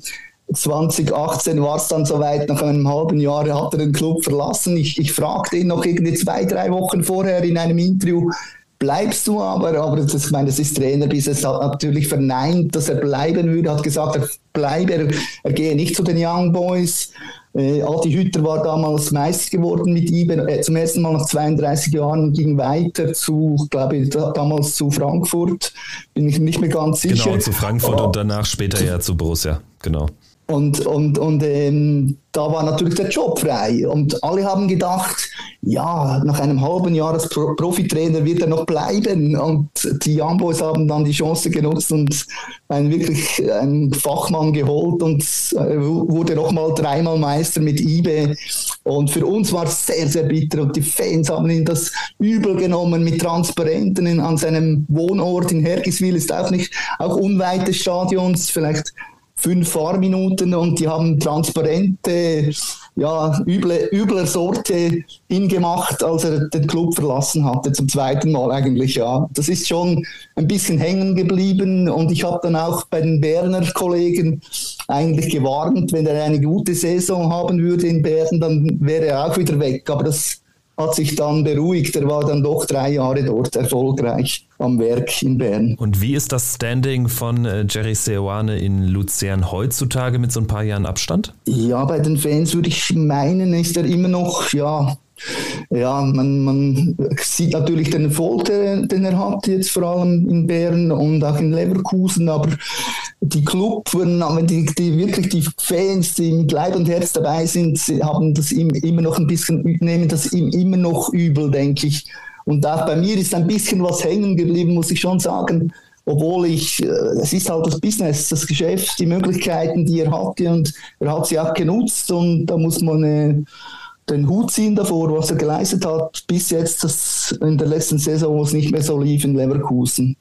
2018 war es dann soweit, nach einem halben Jahr hat er den Club verlassen. Ich, ich fragte ihn noch irgendwie zwei, drei Wochen vorher in einem Interview, bleibst du aber, aber das, ich meine, das ist Trainer, bis es hat natürlich verneint, dass er bleiben würde, hat gesagt, er bleibe, er, er gehe nicht zu den Young Boys. Äh, Adi Hütter war damals Meister geworden mit ihm, äh, zum ersten Mal nach 32 Jahren ging weiter zu, glaube ich, damals zu Frankfurt, bin ich nicht mehr ganz sicher. Genau, zu Frankfurt Aber, und danach später ja zu Borussia, genau. Und, und, und ähm, da war natürlich der Job frei. Und alle haben gedacht, ja, nach einem halben Jahr als Pro Profitrainer wird er noch bleiben. Und die Young Boys haben dann die Chance genutzt und einen wirklich einen Fachmann geholt und äh, wurde nochmal dreimal Meister mit IBE. Und für uns war es sehr, sehr bitter. Und die Fans haben ihn das übel genommen mit Transparenten an seinem Wohnort in Hergiswil, ist auch nicht, auch unweit des Stadions, vielleicht fünf Fahrminuten und die haben transparente, ja, üble, übler Sorte ihn gemacht, als er den Club verlassen hatte, zum zweiten Mal eigentlich, ja. Das ist schon ein bisschen hängen geblieben und ich habe dann auch bei den Berner Kollegen eigentlich gewarnt, wenn er eine gute Saison haben würde in Bern, dann wäre er auch wieder weg, aber das hat sich dann beruhigt. Er war dann doch drei Jahre dort erfolgreich am Werk in Bern. Und wie ist das Standing von äh, Jerry Seoane in Luzern heutzutage mit so ein paar Jahren Abstand? Ja, bei den Fans würde ich meinen, ist er immer noch, ja, ja, man, man sieht natürlich den Erfolg, den er hat, jetzt vor allem in Bern und auch in Leverkusen, aber die Club, wenn die, die, wirklich die Fans, die mit Leib und Herz dabei sind, haben das immer noch ein bisschen, nehmen das immer noch übel, denke ich. Und auch bei mir ist ein bisschen was hängen geblieben, muss ich schon sagen. Obwohl ich, äh, es ist halt das Business, das Geschäft, die Möglichkeiten, die er hatte und er hat sie auch genutzt und da muss man äh, den Hut ziehen davor, was er geleistet hat, bis jetzt das in der letzten Saison, wo es nicht mehr so lief in Leverkusen.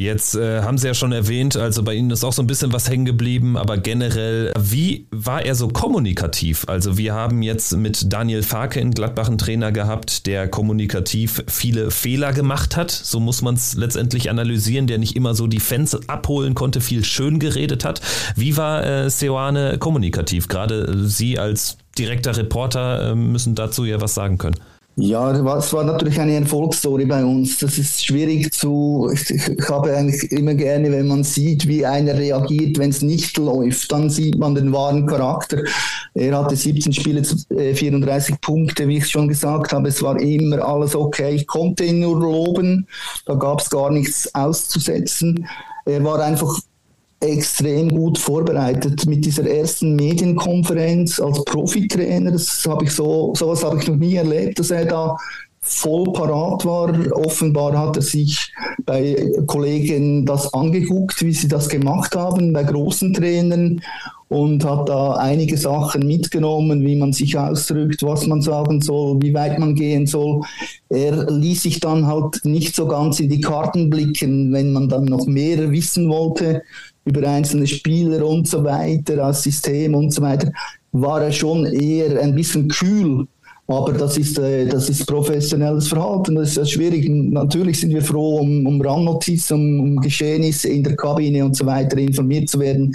Jetzt äh, haben Sie ja schon erwähnt, also bei Ihnen ist auch so ein bisschen was hängen geblieben, aber generell, wie war er so kommunikativ? Also wir haben jetzt mit Daniel Farke in Gladbach einen Trainer gehabt, der kommunikativ viele Fehler gemacht hat. So muss man es letztendlich analysieren, der nicht immer so die Fans abholen konnte, viel schön geredet hat. Wie war äh, Seoane kommunikativ? Gerade Sie als direkter Reporter äh, müssen dazu ja was sagen können. Ja, es war natürlich eine Erfolgsstory bei uns. Das ist schwierig zu. Ich, ich habe eigentlich immer gerne, wenn man sieht, wie einer reagiert, wenn es nicht läuft, dann sieht man den wahren Charakter. Er hatte 17 Spiele, 34 äh, Punkte, wie ich schon gesagt habe. Es war immer alles okay. Ich konnte ihn nur loben. Da gab es gar nichts auszusetzen. Er war einfach extrem gut vorbereitet mit dieser ersten Medienkonferenz als Profitrainer. Das habe ich so, sowas habe ich noch nie erlebt, dass er da voll parat war. Offenbar hat er sich bei Kollegen das angeguckt, wie sie das gemacht haben, bei großen Trainern und hat da einige Sachen mitgenommen, wie man sich ausdrückt, was man sagen soll, wie weit man gehen soll. Er ließ sich dann halt nicht so ganz in die Karten blicken, wenn man dann noch mehr wissen wollte über einzelne Spieler und so weiter, das System und so weiter, war er schon eher ein bisschen kühl. Aber das ist, äh, das ist professionelles Verhalten, das ist schwierig. Natürlich sind wir froh, um, um Randnotizen, um, um Geschehnisse in der Kabine und so weiter informiert zu werden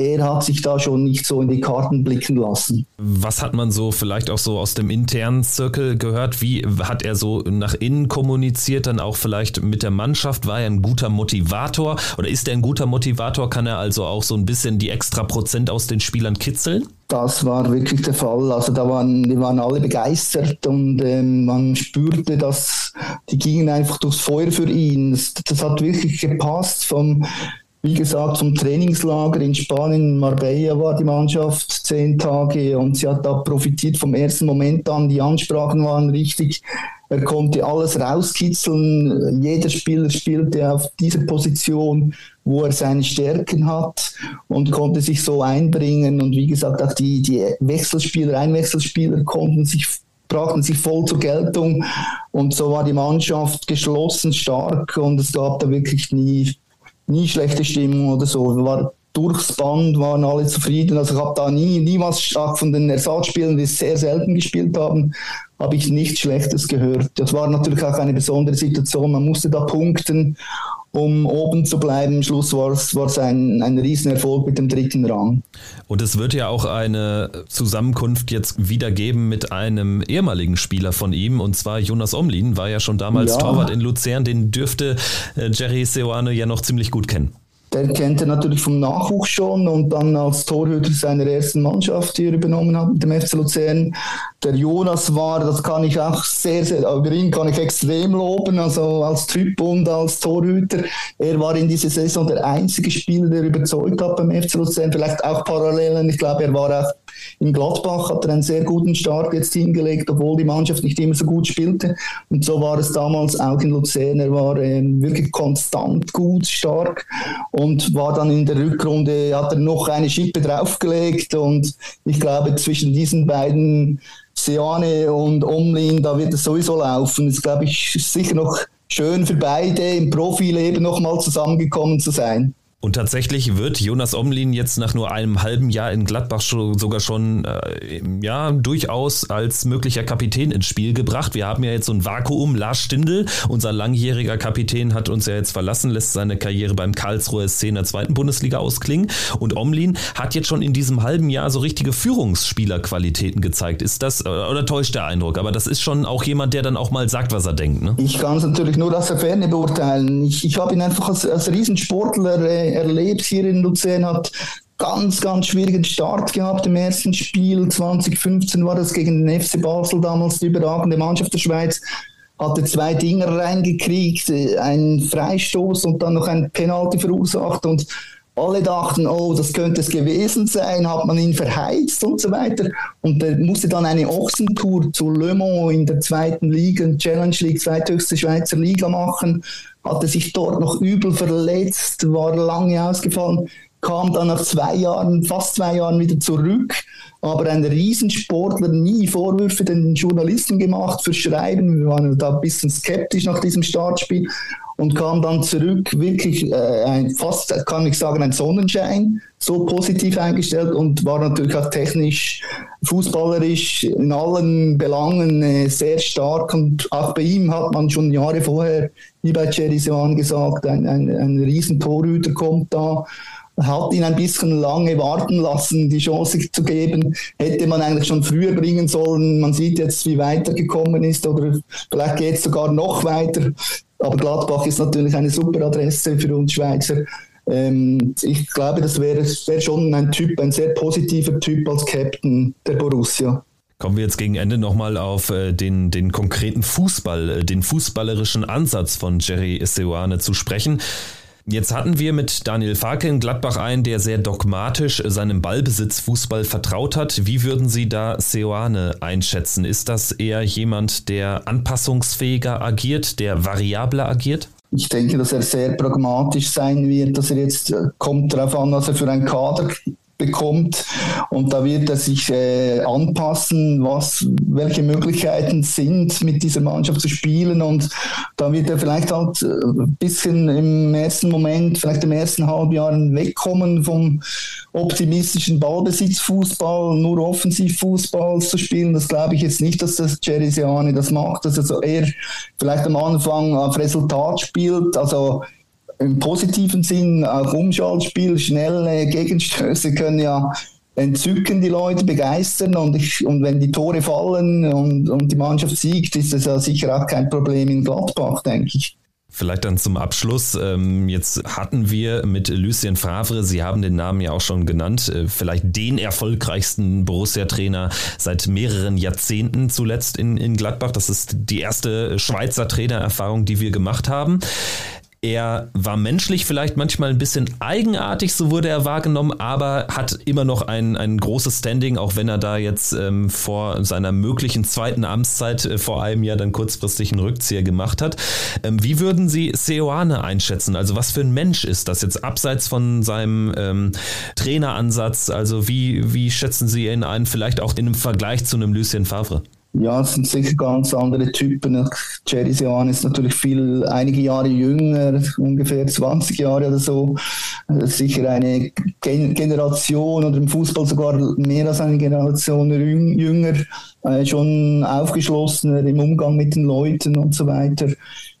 er hat sich da schon nicht so in die Karten blicken lassen. Was hat man so vielleicht auch so aus dem internen Zirkel gehört? Wie hat er so nach innen kommuniziert, dann auch vielleicht mit der Mannschaft? War er ein guter Motivator oder ist er ein guter Motivator? Kann er also auch so ein bisschen die extra Prozent aus den Spielern kitzeln? Das war wirklich der Fall. Also da waren, die waren alle begeistert und ähm, man spürte, dass die gingen einfach durchs Feuer für ihn. Das, das hat wirklich gepasst vom wie gesagt, vom Trainingslager in Spanien, in Marbella war die Mannschaft zehn Tage und sie hat da profitiert vom ersten Moment an. Die Ansprachen waren richtig. Er konnte alles rauskitzeln. Jeder Spieler spielte auf dieser Position, wo er seine Stärken hat und konnte sich so einbringen. Und wie gesagt, auch die, die Wechselspieler, Einwechselspieler konnten sich brachten sich voll zur Geltung und so war die Mannschaft geschlossen, stark und es gab da wirklich nie nie schlechte Stimmung oder so. War durchs Band waren alle zufrieden. Also ich habe da nie, was stark von den Ersatzspielern, die sehr selten gespielt haben, habe ich nichts Schlechtes gehört. Das war natürlich auch eine besondere Situation. Man musste da punkten um oben zu bleiben. Am Schluss war es, ein, ein Riesenerfolg mit dem dritten Rang. Und es wird ja auch eine Zusammenkunft jetzt wieder geben mit einem ehemaligen Spieler von ihm, und zwar Jonas Omlin, war ja schon damals ja. Torwart in Luzern, den dürfte äh, Jerry Seoane ja noch ziemlich gut kennen. Der kennt er natürlich vom Nachwuchs schon und dann als Torhüter seiner ersten Mannschaft, die er übernommen hat mit dem FC Luzern. Der Jonas war, das kann ich auch sehr, sehr, über ihn kann ich extrem loben, also als Typ und als Torhüter. Er war in dieser Saison der einzige Spieler, der überzeugt hat beim FC Luzern, vielleicht auch Parallelen. Ich glaube, er war auch in Gladbach hat er einen sehr guten Start jetzt hingelegt, obwohl die Mannschaft nicht immer so gut spielte. Und so war es damals auch in Luzern. Er war ähm, wirklich konstant gut, stark und war dann in der Rückrunde, hat er noch eine Schippe draufgelegt. Und ich glaube, zwischen diesen beiden Seane und Omlin, da wird es sowieso laufen. Das glaube ich sicher noch schön für beide im Profileben nochmal zusammengekommen zu sein. Und tatsächlich wird Jonas Omlin jetzt nach nur einem halben Jahr in Gladbach sogar schon äh, ja durchaus als möglicher Kapitän ins Spiel gebracht. Wir haben ja jetzt so ein Vakuum. Lars Stindl, unser langjähriger Kapitän, hat uns ja jetzt verlassen, lässt seine Karriere beim Karlsruher SC in der zweiten Bundesliga ausklingen. Und Omlin hat jetzt schon in diesem halben Jahr so richtige Führungsspielerqualitäten gezeigt. Ist das, äh, oder täuscht der Eindruck? Aber das ist schon auch jemand, der dann auch mal sagt, was er denkt. Ne? Ich kann es natürlich nur aus der Ferne beurteilen. Ich, ich habe ihn einfach als, als Riesensportler äh, erlebt hier in Luzern, hat ganz, ganz schwierigen Start gehabt im ersten Spiel. 2015 war das gegen den FC Basel damals die überragende Mannschaft der Schweiz. Hatte zwei Dinger reingekriegt, einen Freistoß und dann noch ein Penalty verursacht und alle dachten, oh, das könnte es gewesen sein, hat man ihn verheizt und so weiter. Und er musste dann eine Ochsentour zu Le Mans in der zweiten Liga, Challenge League, zweithöchste Schweizer Liga machen hatte sich dort noch übel verletzt, war lange ausgefallen, kam dann nach zwei Jahren, fast zwei Jahren wieder zurück, aber ein Riesensportler, nie Vorwürfe den Journalisten gemacht für Schreiben. Wir waren da ein bisschen skeptisch nach diesem Startspiel und kam dann zurück, wirklich äh, ein, fast, kann ich sagen, ein Sonnenschein, so positiv eingestellt und war natürlich auch technisch, fußballerisch in allen Belangen äh, sehr stark und auch bei ihm hat man schon Jahre vorher, wie bei Jerry Sewan gesagt, ein, ein, ein riesen Torhüter kommt da hat ihn ein bisschen lange warten lassen, die Chance zu geben. Hätte man eigentlich schon früher bringen sollen. Man sieht jetzt, wie weit er gekommen ist oder vielleicht geht es sogar noch weiter. Aber Gladbach ist natürlich eine super Adresse für uns Schweizer. Ähm, ich glaube, das wäre wär schon ein Typ, ein sehr positiver Typ als Captain der Borussia. Kommen wir jetzt gegen Ende nochmal auf äh, den, den konkreten Fußball, äh, den fußballerischen Ansatz von Jerry Seoane zu sprechen. Jetzt hatten wir mit Daniel Farke in Gladbach einen, der sehr dogmatisch seinem Ballbesitz Fußball vertraut hat. Wie würden Sie da Seoane einschätzen? Ist das eher jemand, der anpassungsfähiger agiert, der variabler agiert? Ich denke, dass er sehr pragmatisch sein wird, dass er jetzt äh, kommt darauf an, was er für einen Kader bekommt. Und da wird er sich äh, anpassen, was, welche Möglichkeiten sind, mit dieser Mannschaft zu spielen. Und da wird er vielleicht halt äh, ein bisschen im ersten Moment, vielleicht im ersten Halbjahr wegkommen vom optimistischen Ballbesitzfußball, nur Offensivfußball zu spielen. Das glaube ich jetzt nicht, dass das Jerry Seani das macht, dass er so eher vielleicht am Anfang auf Resultat spielt, also im positiven Sinn auch Umschaltspiel, schnelle Gegenstöße können ja entzücken die Leute, begeistern und, ich, und wenn die Tore fallen und, und die Mannschaft siegt, ist das ja sicher auch kein Problem in Gladbach, denke ich. Vielleicht dann zum Abschluss. Ähm, jetzt hatten wir mit Lucien Favre, Sie haben den Namen ja auch schon genannt, äh, vielleicht den erfolgreichsten Borussia-Trainer seit mehreren Jahrzehnten zuletzt in, in Gladbach. Das ist die erste Schweizer Trainererfahrung, die wir gemacht haben. Er war menschlich vielleicht manchmal ein bisschen eigenartig, so wurde er wahrgenommen, aber hat immer noch ein, ein großes Standing, auch wenn er da jetzt ähm, vor seiner möglichen zweiten Amtszeit äh, vor einem Jahr dann kurzfristig einen Rückzieher gemacht hat. Ähm, wie würden Sie Seoane einschätzen? Also was für ein Mensch ist das jetzt abseits von seinem ähm, Traineransatz? Also wie, wie schätzen Sie ihn ein, vielleicht auch in einem Vergleich zu einem Lucien Favre? Ja, es sind sicher ganz andere Typen. Jerry Sean ist natürlich viel, einige Jahre jünger, ungefähr 20 Jahre oder so. Sicher eine Generation oder im Fußball sogar mehr als eine Generation jünger, äh, schon aufgeschlossener im Umgang mit den Leuten und so weiter.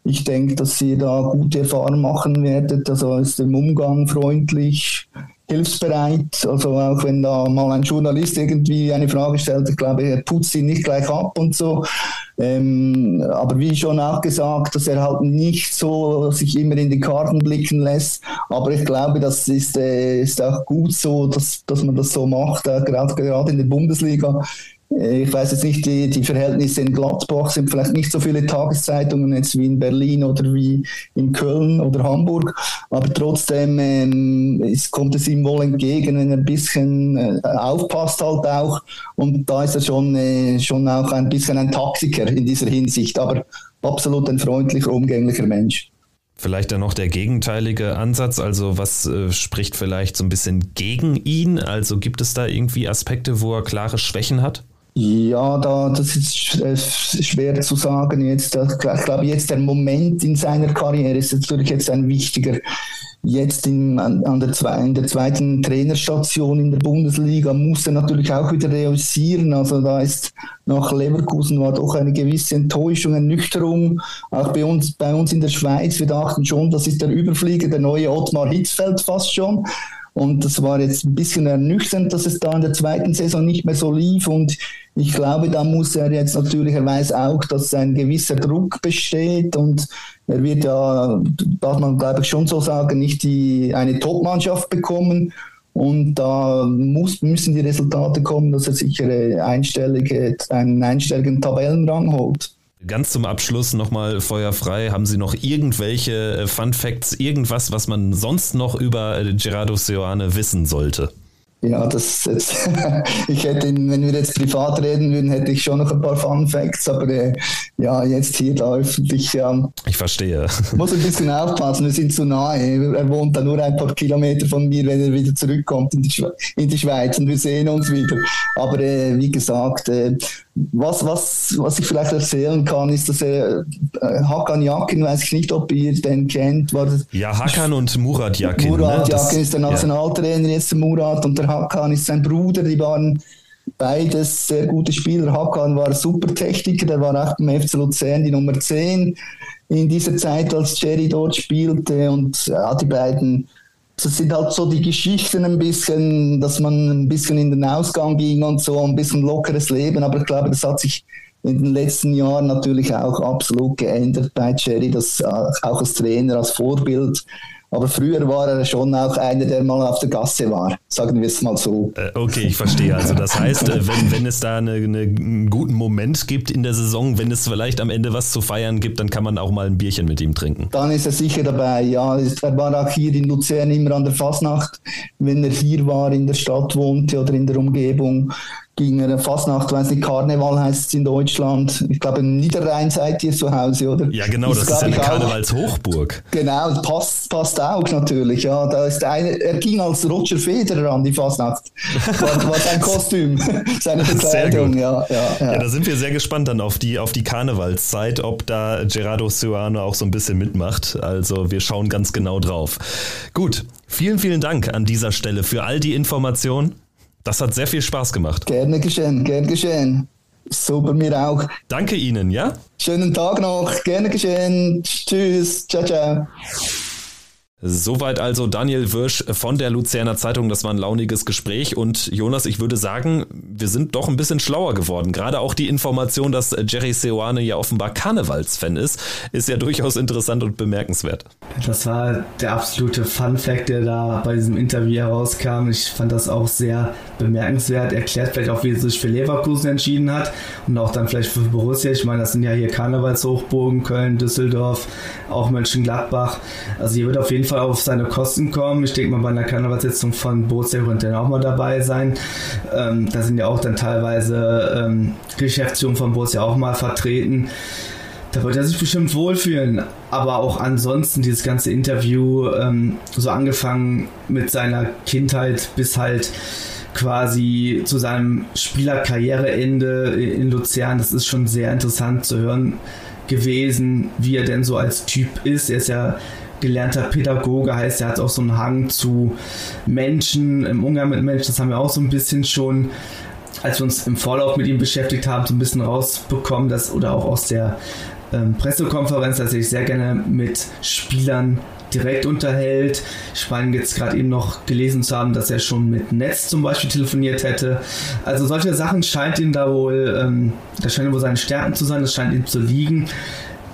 Ich denke, dass sie da gute Erfahrungen machen werden. Also ist im Umgang freundlich, hilfsbereit. Also auch wenn da mal ein Journalist irgendwie eine Frage stellt, ich glaube, er putzt ihn nicht gleich ab und so. Ähm, aber wie schon auch gesagt, dass er halt nicht so sich immer in die Karten blicken lässt. Aber ich glaube, das ist, äh, ist auch gut so, dass, dass man das so macht, äh, gerade, gerade in der Bundesliga. Äh, ich weiß jetzt nicht, die, die Verhältnisse in Gladbach sind vielleicht nicht so viele Tageszeitungen jetzt wie in Berlin oder wie in Köln oder Hamburg, aber trotzdem ähm, es kommt es ihm wohl entgegen, wenn er ein bisschen äh, aufpasst halt auch und da ist er schon, äh, schon auch ein bisschen ein Taktiker in dieser Hinsicht, aber absolut ein freundlicher, umgänglicher Mensch. Vielleicht dann noch der gegenteilige Ansatz, also was äh, spricht vielleicht so ein bisschen gegen ihn? Also gibt es da irgendwie Aspekte, wo er klare Schwächen hat? Ja, da, das ist äh, schwer zu sagen jetzt. Ich glaube, jetzt der Moment in seiner Karriere ist natürlich jetzt ein wichtiger. Jetzt in, an der, in der zweiten Trainerstation in der Bundesliga muss er natürlich auch wieder realisieren. Also da ist nach Leverkusen war doch eine gewisse Enttäuschung, Ernüchterung. Auch bei uns, bei uns in der Schweiz, wir dachten schon, das ist der Überflieger, der neue Ottmar Hitzfeld fast schon. Und das war jetzt ein bisschen ernüchternd, dass es da in der zweiten Saison nicht mehr so lief. Und ich glaube, da muss er jetzt natürlicherweise auch, dass ein gewisser Druck besteht. Und er wird ja, darf man glaube ich schon so sagen, nicht die, eine Top-Mannschaft bekommen. Und da muss, müssen die Resultate kommen, dass er sicher einstellige, einen einstelligen Tabellenrang holt. Ganz zum Abschluss nochmal feuerfrei. Haben Sie noch irgendwelche äh, Fun Facts, irgendwas, was man sonst noch über äh, Gerardo Seoane wissen sollte? Ja, das jetzt, *laughs* ich hätte, wenn wir jetzt privat reden würden, hätte ich schon noch ein paar Fun Facts, aber äh, ja, jetzt hier da öffentlich. Ja, ich verstehe. Muss ein bisschen aufpassen, wir sind zu nahe. Er wohnt da nur ein paar Kilometer von mir, wenn er wieder zurückkommt in die, Schweiz, in die Schweiz und wir sehen uns wieder. Aber äh, wie gesagt, äh, was, was, was ich vielleicht erzählen kann, ist, dass er äh, Hakan Yakin, weiß ich nicht, ob ihr den kennt. War ja, Hakan und Murat Yakin. Murat ne? Yakin ist der Nationaltrainer, ja. jetzt der Murat und der Hakan ist sein Bruder, die waren beides sehr gute Spieler. Hakan war super Techniker, der war auch beim FC Luzern die Nummer 10 in dieser Zeit, als Jerry dort spielte und ja, die beiden das sind halt so die Geschichten ein bisschen, dass man ein bisschen in den Ausgang ging und so, ein bisschen lockeres Leben. Aber ich glaube, das hat sich in den letzten Jahren natürlich auch absolut geändert bei Jerry, das äh, auch als Trainer, als Vorbild aber früher war er schon auch einer, der mal auf der Gasse war, sagen wir es mal so. Äh, okay, ich verstehe. Also das heißt, äh, wenn, wenn es da eine, eine, einen guten Moment gibt in der Saison, wenn es vielleicht am Ende was zu feiern gibt, dann kann man auch mal ein Bierchen mit ihm trinken. Dann ist er sicher dabei, ja. Er war auch hier in Luzern immer an der Fasnacht, wenn er hier war, in der Stadt wohnte oder in der Umgebung ging eine Fastnacht, weiß nicht, Karneval heißt es in Deutschland. Ich glaube, in Niederrhein seid ihr zu Hause, oder? Ja, genau, das, das ist ja eine Karnevalshochburg. Genau, passt, passt auch natürlich. Ja, da ist eine, er ging als Roger Federer an die Fastnacht. War, war sein Kostüm, *laughs* seine Bekleidung. Ja, ja, ja. ja, da sind wir sehr gespannt dann auf die, auf die Karnevalszeit, ob da Gerardo Suano auch so ein bisschen mitmacht. Also wir schauen ganz genau drauf. Gut, vielen, vielen Dank an dieser Stelle für all die Informationen. Das hat sehr viel Spaß gemacht. Gerne geschehen, gerne geschehen. Super, mir auch. Danke Ihnen, ja? Schönen Tag noch, gerne geschehen. Tschüss, ciao, ciao. Soweit also Daniel Wirsch von der Luzerner Zeitung. Das war ein launiges Gespräch. Und Jonas, ich würde sagen, wir sind doch ein bisschen schlauer geworden. Gerade auch die Information, dass Jerry Seoane ja offenbar Karnevalsfan ist, ist ja durchaus interessant und bemerkenswert. Das war der absolute Fun Fact, der da bei diesem Interview herauskam. Ich fand das auch sehr bemerkenswert. Erklärt vielleicht auch, wie er sich für Leverkusen entschieden hat und auch dann vielleicht für Borussia. Ich meine, das sind ja hier Karnevalshochburgen, Köln, Düsseldorf, auch Mönchengladbach. Also hier wird auf jeden Fall Fall auf seine Kosten kommen. Ich denke mal, bei einer Karnevalssitzung von Borussia könnte er auch mal dabei sein. Ähm, da sind ja auch dann teilweise ähm, Geschäftsführungen von Borussia auch mal vertreten. Da wird er sich bestimmt wohlfühlen. Aber auch ansonsten dieses ganze Interview, ähm, so angefangen mit seiner Kindheit bis halt quasi zu seinem Spielerkarriereende in Luzern, das ist schon sehr interessant zu hören gewesen, wie er denn so als Typ ist. Er ist ja gelernter Pädagoge, heißt, er hat auch so einen Hang zu Menschen, im Umgang mit Menschen, das haben wir auch so ein bisschen schon, als wir uns im Vorlauf mit ihm beschäftigt haben, so ein bisschen rausbekommen, dass, oder auch aus der ähm, Pressekonferenz, dass er sich sehr gerne mit Spielern direkt unterhält. Ich meine jetzt gerade eben noch gelesen zu haben, dass er schon mit Netz zum Beispiel telefoniert hätte. Also solche Sachen scheint ihm da wohl, ähm, das scheint wohl seine Stärken zu sein, das scheint ihm zu liegen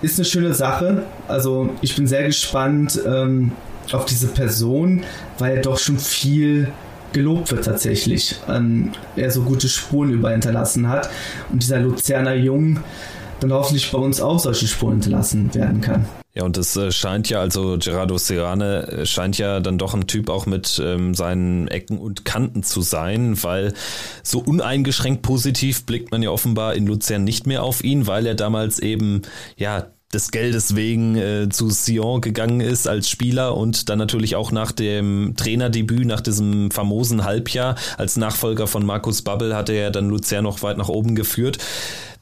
ist eine schöne Sache. Also ich bin sehr gespannt ähm, auf diese Person, weil er doch schon viel gelobt wird tatsächlich. Ähm, er so gute Spuren über hinterlassen hat und dieser Luzerner Jung dann hoffentlich bei uns auch solche Spuren hinterlassen werden kann. Ja, und es äh, scheint ja, also Gerardo Serrane äh, scheint ja dann doch ein Typ auch mit ähm, seinen Ecken und Kanten zu sein, weil so uneingeschränkt positiv blickt man ja offenbar in Luzern nicht mehr auf ihn, weil er damals eben, ja, des Geldes wegen äh, zu Sion gegangen ist als Spieler und dann natürlich auch nach dem Trainerdebüt, nach diesem famosen Halbjahr als Nachfolger von Markus Babbel hat er dann Luzern noch weit nach oben geführt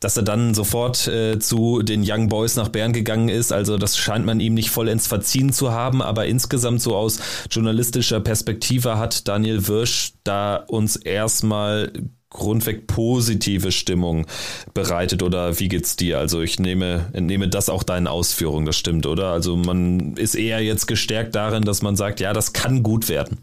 dass er dann sofort äh, zu den Young Boys nach Bern gegangen ist. Also das scheint man ihm nicht vollends verziehen zu haben, aber insgesamt so aus journalistischer Perspektive hat Daniel Wirsch da uns erstmal grundweg positive Stimmung bereitet oder wie geht's dir? Also ich nehme, entnehme das auch deinen Ausführungen, das stimmt, oder? Also man ist eher jetzt gestärkt darin, dass man sagt, ja, das kann gut werden.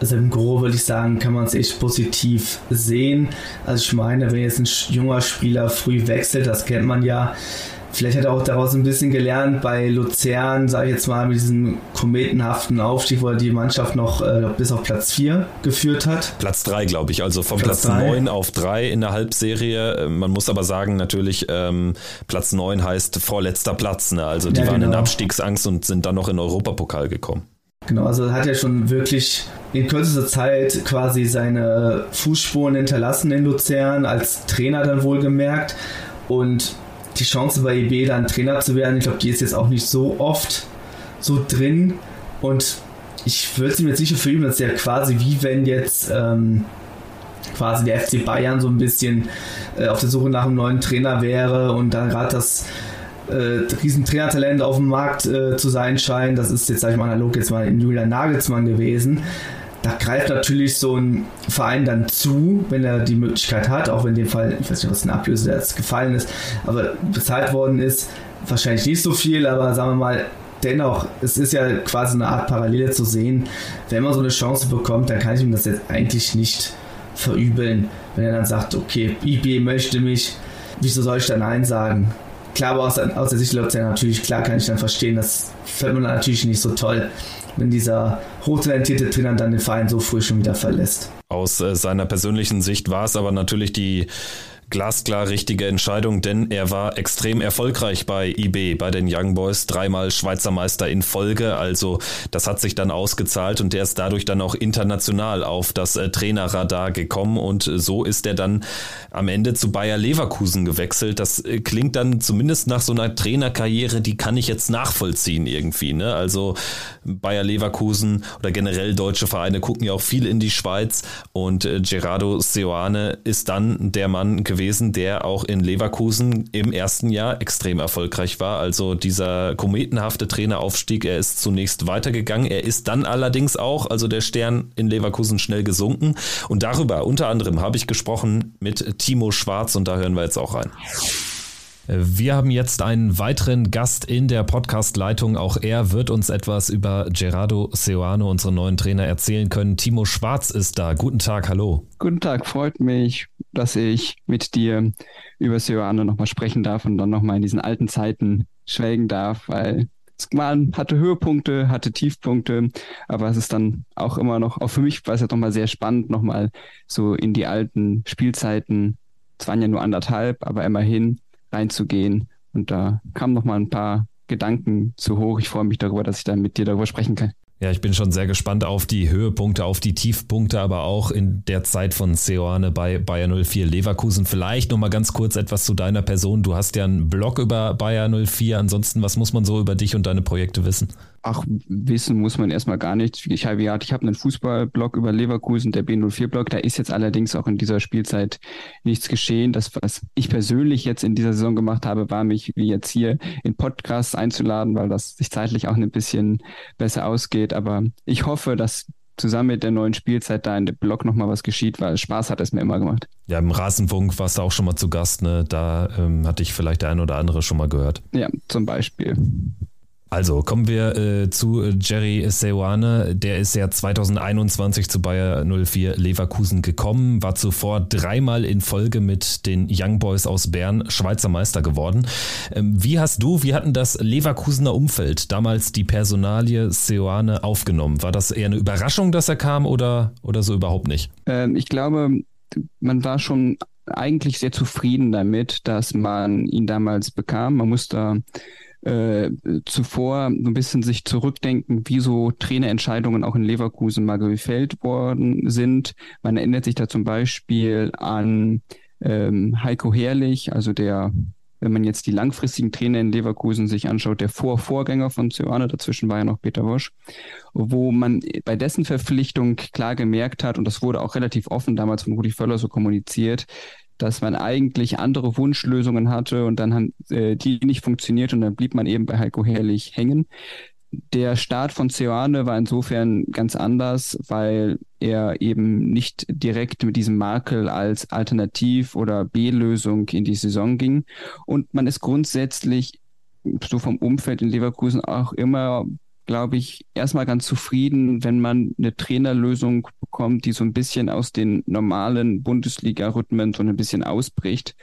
Also im Gro würde ich sagen, kann man es echt positiv sehen. Also ich meine, wenn jetzt ein junger Spieler früh wechselt, das kennt man ja, Vielleicht hat er auch daraus ein bisschen gelernt bei Luzern, sage ich jetzt mal, mit diesem kometenhaften Aufstieg, wo er die Mannschaft noch äh, bis auf Platz 4 geführt hat. Platz 3, glaube ich, also von Platz, Platz 9 auf 3 in der Halbserie. Äh, man muss aber sagen, natürlich, ähm, Platz 9 heißt vorletzter Platz. Ne? Also die ja, waren genau. in Abstiegsangst und sind dann noch in Europapokal gekommen. Genau, also hat er schon wirklich in kürzester Zeit quasi seine Fußspuren hinterlassen in Luzern, als Trainer dann wohlgemerkt. Und die Chance bei EB dann Trainer zu werden, ich glaube, die ist jetzt auch nicht so oft so drin. Und ich würde sie mir sicher für ihn, das ist ja quasi wie wenn jetzt ähm, quasi der FC Bayern so ein bisschen äh, auf der Suche nach einem neuen Trainer wäre und dann gerade das äh, riesen Trainertalent auf dem Markt äh, zu sein scheint. Das ist jetzt, sag ich mal, analog jetzt mal in Julian Nagelsmann gewesen. Da greift natürlich so ein Verein dann zu, wenn er die Möglichkeit hat, auch wenn in dem Fall, ich weiß nicht, was ein Ablöse jetzt gefallen ist, aber bezahlt worden ist, wahrscheinlich nicht so viel, aber sagen wir mal, dennoch, es ist ja quasi eine Art Parallele zu sehen. Wenn man so eine Chance bekommt, dann kann ich ihm das jetzt eigentlich nicht verübeln, wenn er dann sagt, okay, IB möchte mich, wieso soll ich da Nein sagen? Klar, aber aus, aus der Sicht der natürlich, klar kann ich dann verstehen, das fällt mir natürlich nicht so toll, wenn dieser hochtalentierte Trainer dann den Verein so früh schon wieder verlässt. Aus äh, seiner persönlichen Sicht war es aber natürlich die glasklar richtige Entscheidung, denn er war extrem erfolgreich bei IB, bei den Young Boys, dreimal Schweizer Meister in Folge. Also das hat sich dann ausgezahlt und der ist dadurch dann auch international auf das äh, Trainerradar gekommen und so ist er dann am Ende zu Bayer Leverkusen gewechselt. Das äh, klingt dann zumindest nach so einer Trainerkarriere, die kann ich jetzt nachvollziehen irgendwie. Ne? Also Bayer Leverkusen oder generell deutsche Vereine gucken ja auch viel in die Schweiz und äh, Gerardo Seoane ist dann der Mann gewesen, gewesen, der auch in Leverkusen im ersten Jahr extrem erfolgreich war. Also dieser kometenhafte Traineraufstieg, er ist zunächst weitergegangen. Er ist dann allerdings auch, also der Stern in Leverkusen schnell gesunken. Und darüber unter anderem habe ich gesprochen mit Timo Schwarz und da hören wir jetzt auch rein. Wir haben jetzt einen weiteren Gast in der Podcast-Leitung. Auch er wird uns etwas über Gerardo Seoane, unseren neuen Trainer, erzählen können. Timo Schwarz ist da. Guten Tag, hallo. Guten Tag, freut mich, dass ich mit dir über Seoane nochmal sprechen darf und dann nochmal in diesen alten Zeiten schwelgen darf, weil es waren, hatte Höhepunkte, hatte Tiefpunkte, aber es ist dann auch immer noch, auch für mich war es ja nochmal sehr spannend, nochmal so in die alten Spielzeiten. Es waren ja nur anderthalb, aber immerhin reinzugehen. Und da kamen noch mal ein paar Gedanken zu hoch. Ich freue mich darüber, dass ich da mit dir darüber sprechen kann. Ja, ich bin schon sehr gespannt auf die Höhepunkte, auf die Tiefpunkte, aber auch in der Zeit von Seoane bei Bayer 04 Leverkusen. Vielleicht noch mal ganz kurz etwas zu deiner Person. Du hast ja einen Blog über Bayer 04. Ansonsten, was muss man so über dich und deine Projekte wissen? Ach, wissen muss man erstmal gar nichts. Ich habe ja, ich habe einen Fußballblog über Leverkusen, der B04-Blog. Da ist jetzt allerdings auch in dieser Spielzeit nichts geschehen. Das, was ich persönlich jetzt in dieser Saison gemacht habe, war mich wie jetzt hier in Podcasts einzuladen, weil das sich zeitlich auch ein bisschen besser ausgeht. Aber ich hoffe, dass zusammen mit der neuen Spielzeit da in dem Blog nochmal was geschieht, weil Spaß hat es mir immer gemacht. Ja, im Rasenfunk warst du auch schon mal zu Gast, ne? Da ähm, hatte ich vielleicht der ein oder andere schon mal gehört. Ja, zum Beispiel. Also kommen wir äh, zu Jerry Seoane. Der ist ja 2021 zu Bayer 04 Leverkusen gekommen, war zuvor dreimal in Folge mit den Young Boys aus Bern Schweizer Meister geworden. Ähm, wie hast du, wie hatten das Leverkusener Umfeld damals die Personalie Seoane aufgenommen? War das eher eine Überraschung, dass er kam oder, oder so überhaupt nicht? Ähm, ich glaube, man war schon eigentlich sehr zufrieden damit, dass man ihn damals bekam. Man musste äh, zuvor so ein bisschen sich zurückdenken, wie so Trainerentscheidungen auch in Leverkusen mal gefällt worden sind. Man erinnert sich da zum Beispiel an ähm, Heiko Herrlich, also der wenn man jetzt die langfristigen Trainer in Leverkusen sich anschaut, der Vorvorgänger von Zioane, dazwischen war ja noch Peter Wosch, wo man bei dessen Verpflichtung klar gemerkt hat, und das wurde auch relativ offen damals von Rudi Völler so kommuniziert, dass man eigentlich andere Wunschlösungen hatte und dann haben äh, die nicht funktioniert und dann blieb man eben bei Heiko Herrlich hängen. Der Start von Ceoane war insofern ganz anders, weil er eben nicht direkt mit diesem Makel als Alternativ- oder B-Lösung in die Saison ging. Und man ist grundsätzlich so vom Umfeld in Leverkusen auch immer glaube ich, erstmal ganz zufrieden, wenn man eine Trainerlösung bekommt, die so ein bisschen aus den normalen Bundesliga-Rhythmen so ein bisschen ausbricht.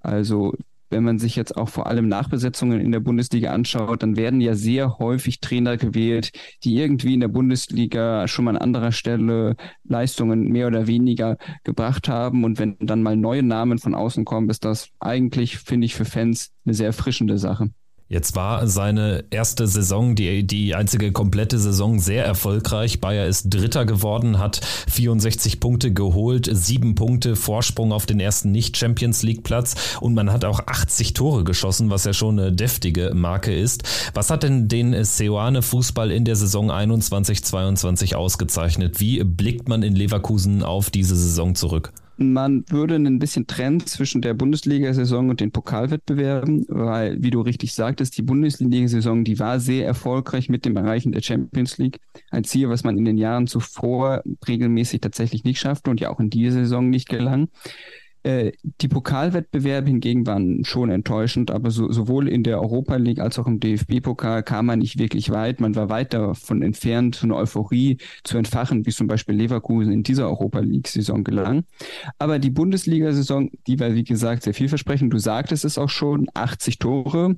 Also wenn man sich jetzt auch vor allem Nachbesetzungen in der Bundesliga anschaut, dann werden ja sehr häufig Trainer gewählt, die irgendwie in der Bundesliga schon mal an anderer Stelle Leistungen mehr oder weniger gebracht haben. Und wenn dann mal neue Namen von außen kommen, ist das eigentlich, finde ich, für Fans eine sehr erfrischende Sache. Jetzt war seine erste Saison, die, die einzige komplette Saison, sehr erfolgreich. Bayer ist Dritter geworden, hat 64 Punkte geholt, sieben Punkte Vorsprung auf den ersten Nicht-Champions League-Platz und man hat auch 80 Tore geschossen, was ja schon eine deftige Marke ist. Was hat denn den Seoane Fußball in der Saison 21-22 ausgezeichnet? Wie blickt man in Leverkusen auf diese Saison zurück? Man würde ein bisschen trennen zwischen der Bundesliga-Saison und den Pokalwettbewerben, weil, wie du richtig sagtest, die Bundesliga-Saison, die war sehr erfolgreich mit dem Erreichen der Champions League. Ein Ziel, was man in den Jahren zuvor regelmäßig tatsächlich nicht schaffte und ja auch in dieser Saison nicht gelang. Äh, die Pokalwettbewerbe hingegen waren schon enttäuschend, aber so, sowohl in der Europa League als auch im DFB-Pokal kam man nicht wirklich weit. Man war weit davon entfernt, so eine Euphorie zu entfachen, wie zum Beispiel Leverkusen in dieser Europa League-Saison gelang. Aber die Bundesliga-Saison, die war, wie gesagt, sehr vielversprechend. Du sagtest es auch schon, 80 Tore.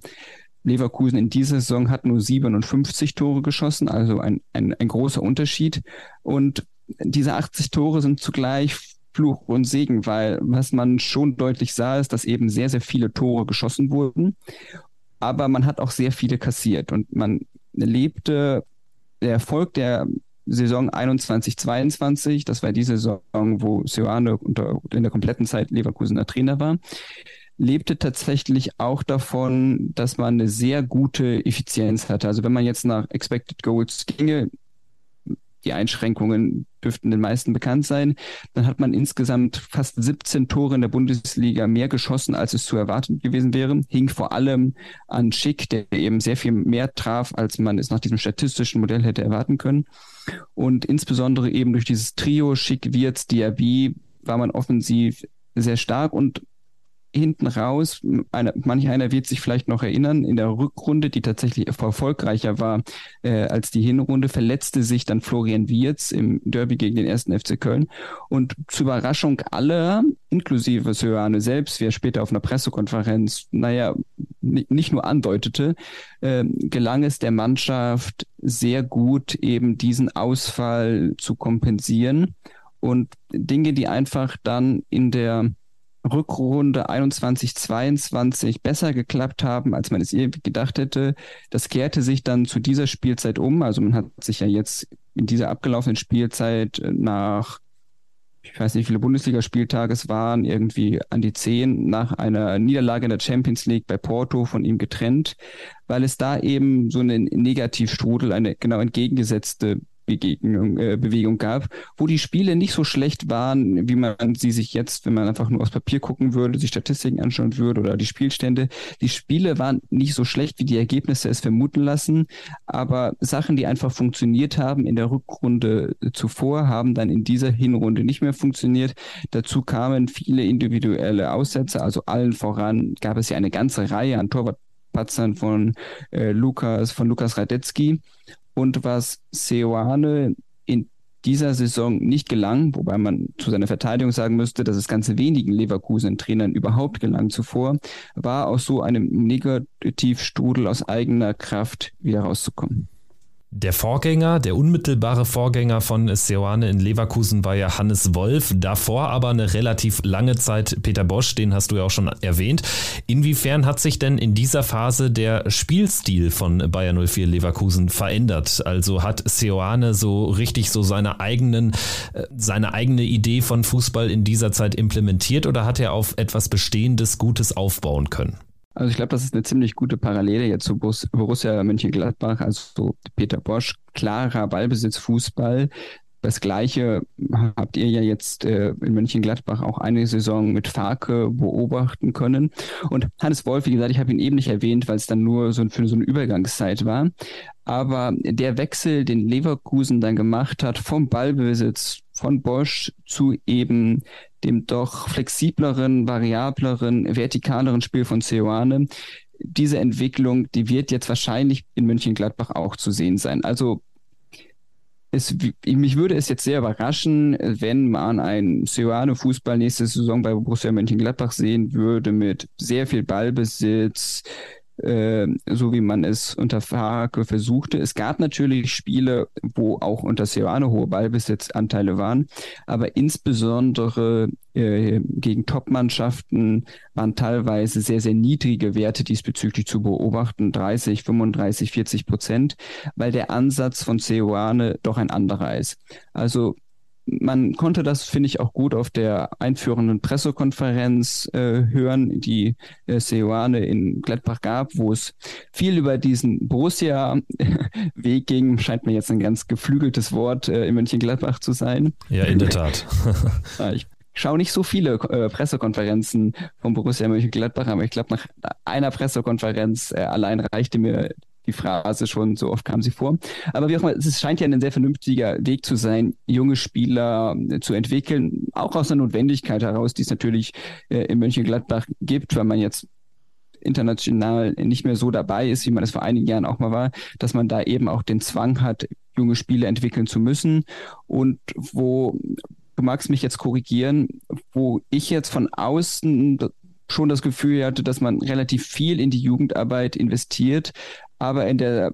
Leverkusen in dieser Saison hat nur 57 Tore geschossen, also ein, ein, ein großer Unterschied. Und diese 80 Tore sind zugleich Fluch und Segen, weil was man schon deutlich sah, ist, dass eben sehr, sehr viele Tore geschossen wurden, aber man hat auch sehr viele kassiert und man lebte der Erfolg der Saison 21-22, das war die Saison, wo Sioane in der kompletten Zeit Leverkusener Trainer war, lebte tatsächlich auch davon, dass man eine sehr gute Effizienz hatte. Also wenn man jetzt nach Expected Goals ginge, die Einschränkungen dürften den meisten bekannt sein. Dann hat man insgesamt fast 17 Tore in der Bundesliga mehr geschossen, als es zu erwarten gewesen wäre. Hing vor allem an Schick, der eben sehr viel mehr traf, als man es nach diesem statistischen Modell hätte erwarten können. Und insbesondere eben durch dieses Trio Schick, Wirtz, Diaby war man offensiv sehr stark und hinten raus, eine, manch einer wird sich vielleicht noch erinnern, in der Rückrunde, die tatsächlich erfolgreicher war äh, als die Hinrunde, verletzte sich dann Florian Wirz im Derby gegen den ersten FC Köln. Und zur Überraschung aller, inklusive Söane selbst, wie er später auf einer Pressekonferenz, naja, nicht nur andeutete, äh, gelang es der Mannschaft sehr gut, eben diesen Ausfall zu kompensieren. Und Dinge, die einfach dann in der Rückrunde 21, 22 besser geklappt haben, als man es irgendwie gedacht hätte. Das kehrte sich dann zu dieser Spielzeit um. Also man hat sich ja jetzt in dieser abgelaufenen Spielzeit nach, ich weiß nicht, wie viele Bundesligaspieltage es waren, irgendwie an die zehn nach einer Niederlage in der Champions League bei Porto von ihm getrennt, weil es da eben so einen Negativstrudel, eine genau entgegengesetzte Begegnung, äh, Bewegung gab, wo die Spiele nicht so schlecht waren, wie man sie sich jetzt, wenn man einfach nur aufs Papier gucken würde, sich Statistiken anschauen würde oder die Spielstände. Die Spiele waren nicht so schlecht, wie die Ergebnisse es vermuten lassen, aber Sachen, die einfach funktioniert haben in der Rückrunde zuvor, haben dann in dieser Hinrunde nicht mehr funktioniert. Dazu kamen viele individuelle Aussätze, also allen voran gab es ja eine ganze Reihe an Torwartpatzern von äh, Lukas, von Lukas Radetzky. Und was Seoane in dieser Saison nicht gelang, wobei man zu seiner Verteidigung sagen müsste, dass es ganz wenigen Leverkusen-Trainern überhaupt gelang zuvor, war aus so einem Negativstrudel aus eigener Kraft wieder rauszukommen. Der Vorgänger, der unmittelbare Vorgänger von Seoane in Leverkusen war ja Hannes Wolf. Davor aber eine relativ lange Zeit Peter Bosch, den hast du ja auch schon erwähnt. Inwiefern hat sich denn in dieser Phase der Spielstil von Bayer 04 Leverkusen verändert? Also hat Seoane so richtig so seine eigenen, äh, seine eigene Idee von Fußball in dieser Zeit implementiert oder hat er auf etwas Bestehendes Gutes aufbauen können? Also ich glaube, das ist eine ziemlich gute Parallele jetzt zu Borussia Mönchengladbach, also Peter Bosch, klarer Ballbesitz, Fußball. Das Gleiche habt ihr ja jetzt äh, in Mönchengladbach auch eine Saison mit Farke beobachten können. Und Hannes Wolf, wie gesagt, ich habe ihn eben nicht erwähnt, weil es dann nur so für so eine Übergangszeit war. Aber der Wechsel, den Leverkusen dann gemacht hat vom Ballbesitz von Bosch zu eben dem doch flexibleren, variableren, vertikaleren Spiel von Ceoane. Diese Entwicklung, die wird jetzt wahrscheinlich in München-Gladbach auch zu sehen sein. Also es, mich würde es jetzt sehr überraschen, wenn man einen Ceoane-Fußball nächste Saison bei Borussia Mönchengladbach sehen würde mit sehr viel Ballbesitz, äh, so wie man es unter Farke versuchte. Es gab natürlich Spiele, wo auch unter Seoane hohe Ballbesitzanteile waren, aber insbesondere äh, gegen Top-Mannschaften waren teilweise sehr, sehr niedrige Werte diesbezüglich zu beobachten, 30, 35, 40 Prozent, weil der Ansatz von Seoane doch ein anderer ist. Also man konnte das, finde ich, auch gut auf der einführenden Pressekonferenz äh, hören, die äh, Seoane in Gladbach gab, wo es viel über diesen Borussia-Weg ging. Scheint mir jetzt ein ganz geflügeltes Wort äh, in Mönchengladbach zu sein. Ja, in der Tat. *laughs* ich schaue nicht so viele äh, Pressekonferenzen von Borussia Mönchengladbach, aber ich glaube, nach einer Pressekonferenz äh, allein reichte mir die Phrase schon, so oft kam sie vor. Aber wie auch immer, es scheint ja ein sehr vernünftiger Weg zu sein, junge Spieler äh, zu entwickeln, auch aus der Notwendigkeit heraus, die es natürlich äh, in Mönchengladbach gibt, weil man jetzt international nicht mehr so dabei ist, wie man es vor einigen Jahren auch mal war, dass man da eben auch den Zwang hat, junge Spieler entwickeln zu müssen und wo du magst mich jetzt korrigieren, wo ich jetzt von außen schon das Gefühl hatte, dass man relativ viel in die Jugendarbeit investiert, aber in der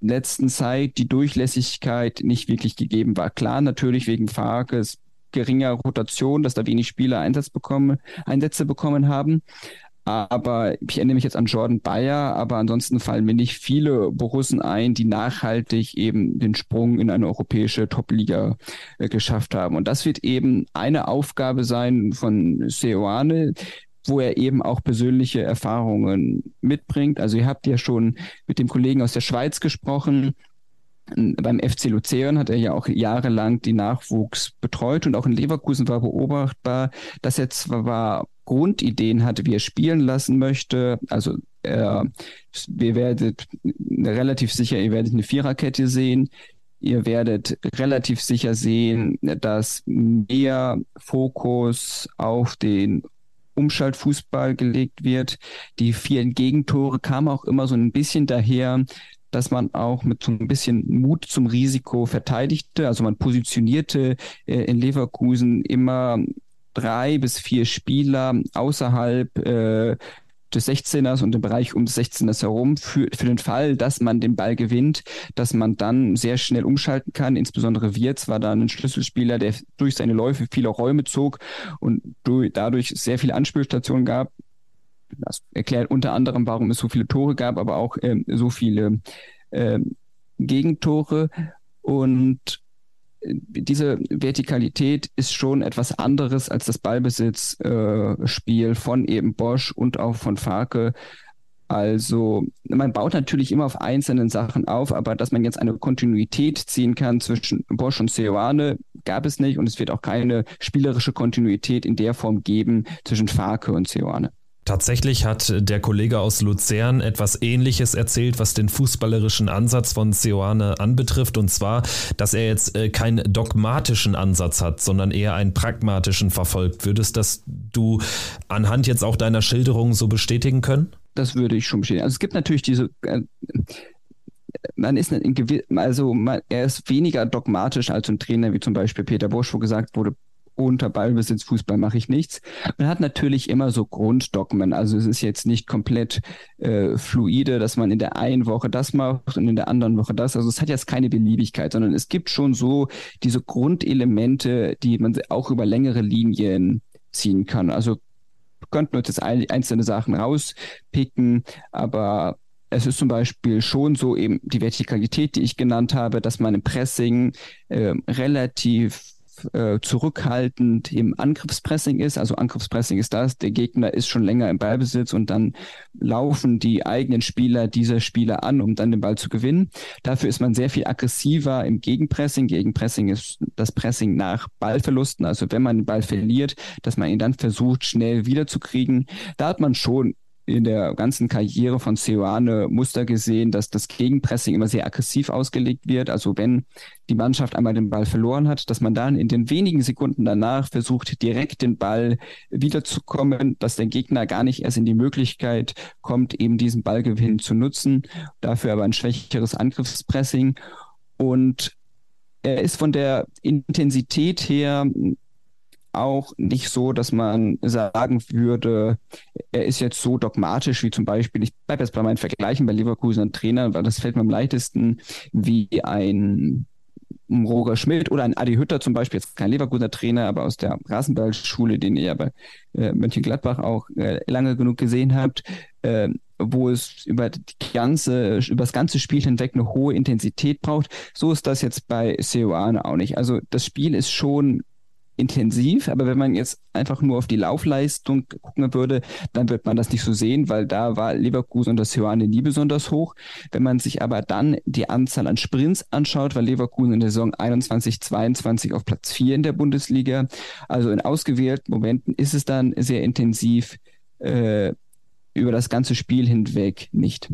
letzten Zeit die Durchlässigkeit nicht wirklich gegeben war. Klar, natürlich wegen Farkes geringer Rotation, dass da wenig Spieler Einsatz bekommen, Einsätze bekommen haben. Aber ich erinnere mich jetzt an Jordan Bayer, aber ansonsten fallen mir nicht viele Borussen ein, die nachhaltig eben den Sprung in eine europäische Top-Liga äh, geschafft haben. Und das wird eben eine Aufgabe sein von Seoane, wo er eben auch persönliche Erfahrungen mitbringt. Also ihr habt ja schon mit dem Kollegen aus der Schweiz gesprochen. Beim FC Luzern hat er ja auch jahrelang die Nachwuchs betreut und auch in Leverkusen war beobachtbar, dass er zwar Grundideen hatte, wie er spielen lassen möchte. Also äh, wir werdet relativ sicher, ihr werdet eine Viererkette sehen. Ihr werdet relativ sicher sehen, dass mehr Fokus auf den Umschaltfußball gelegt wird. Die vielen Gegentore kamen auch immer so ein bisschen daher, dass man auch mit so ein bisschen Mut zum Risiko verteidigte. Also man positionierte äh, in Leverkusen immer drei bis vier Spieler außerhalb äh, des 16ers und im Bereich um des 16ers herum für, für den Fall, dass man den Ball gewinnt, dass man dann sehr schnell umschalten kann. Insbesondere Wirtz war da ein Schlüsselspieler, der durch seine Läufe viele Räume zog und durch, dadurch sehr viele Anspielstationen gab. Das erklärt unter anderem, warum es so viele Tore gab, aber auch ähm, so viele ähm, Gegentore. Und diese Vertikalität ist schon etwas anderes als das Ballbesitzspiel äh, von eben Bosch und auch von Farke. Also man baut natürlich immer auf einzelnen Sachen auf, aber dass man jetzt eine Kontinuität ziehen kann zwischen Bosch und Seoane, gab es nicht und es wird auch keine spielerische Kontinuität in der Form geben zwischen Farke und Seoane. Tatsächlich hat der Kollege aus Luzern etwas Ähnliches erzählt, was den fußballerischen Ansatz von Seoane anbetrifft, und zwar, dass er jetzt äh, keinen dogmatischen Ansatz hat, sondern eher einen pragmatischen verfolgt. Würdest das du anhand jetzt auch deiner Schilderung so bestätigen können? Das würde ich schon bestätigen. Also es gibt natürlich diese äh, man ist in also man, er ist weniger dogmatisch als ein Trainer wie zum Beispiel Peter Bosch, wo gesagt wurde, unter Ballbesitz Fußball mache ich nichts. Man hat natürlich immer so Grunddogmen. Also es ist jetzt nicht komplett äh, fluide, dass man in der einen Woche das macht und in der anderen Woche das. Also es hat jetzt keine Beliebigkeit, sondern es gibt schon so diese Grundelemente, die man auch über längere Linien ziehen kann. Also könnten uns jetzt einzelne Sachen rauspicken, aber es ist zum Beispiel schon so eben die Vertikalität, die ich genannt habe, dass man im Pressing äh, relativ äh, zurückhaltend im Angriffspressing ist. Also Angriffspressing ist das, der Gegner ist schon länger im Ballbesitz und dann laufen die eigenen Spieler dieser Spieler an, um dann den Ball zu gewinnen. Dafür ist man sehr viel aggressiver im Gegenpressing. Gegenpressing ist das Pressing nach Ballverlusten, also wenn man den Ball verliert, dass man ihn dann versucht, schnell wiederzukriegen. Da hat man schon in der ganzen Karriere von Seoane Muster gesehen, dass das Gegenpressing immer sehr aggressiv ausgelegt wird. Also wenn die Mannschaft einmal den Ball verloren hat, dass man dann in den wenigen Sekunden danach versucht, direkt den Ball wiederzukommen, dass der Gegner gar nicht erst in die Möglichkeit kommt, eben diesen Ballgewinn zu nutzen. Dafür aber ein schwächeres Angriffspressing. Und er ist von der Intensität her auch nicht so, dass man sagen würde, er ist jetzt so dogmatisch wie zum Beispiel, ich bleibe jetzt bei meinen Vergleichen bei Leverkusen und Trainer, weil das fällt mir am leichtesten, wie ein Roger Schmidt oder ein Adi Hütter zum Beispiel, jetzt kein Leverkusener Trainer, aber aus der Rasenballschule, den ihr bei äh, Mönchengladbach auch äh, lange genug gesehen habt, äh, wo es über die ganze, über das ganze Spiel hinweg eine hohe Intensität braucht. So ist das jetzt bei Seoane auch nicht. Also das Spiel ist schon intensiv, aber wenn man jetzt einfach nur auf die Laufleistung gucken würde, dann wird man das nicht so sehen, weil da war Leverkusen und das Johanne nie besonders hoch. Wenn man sich aber dann die Anzahl an Sprints anschaut, war Leverkusen in der Saison 21, 22 auf Platz 4 in der Bundesliga. Also in ausgewählten Momenten ist es dann sehr intensiv, äh, über das ganze Spiel hinweg nicht.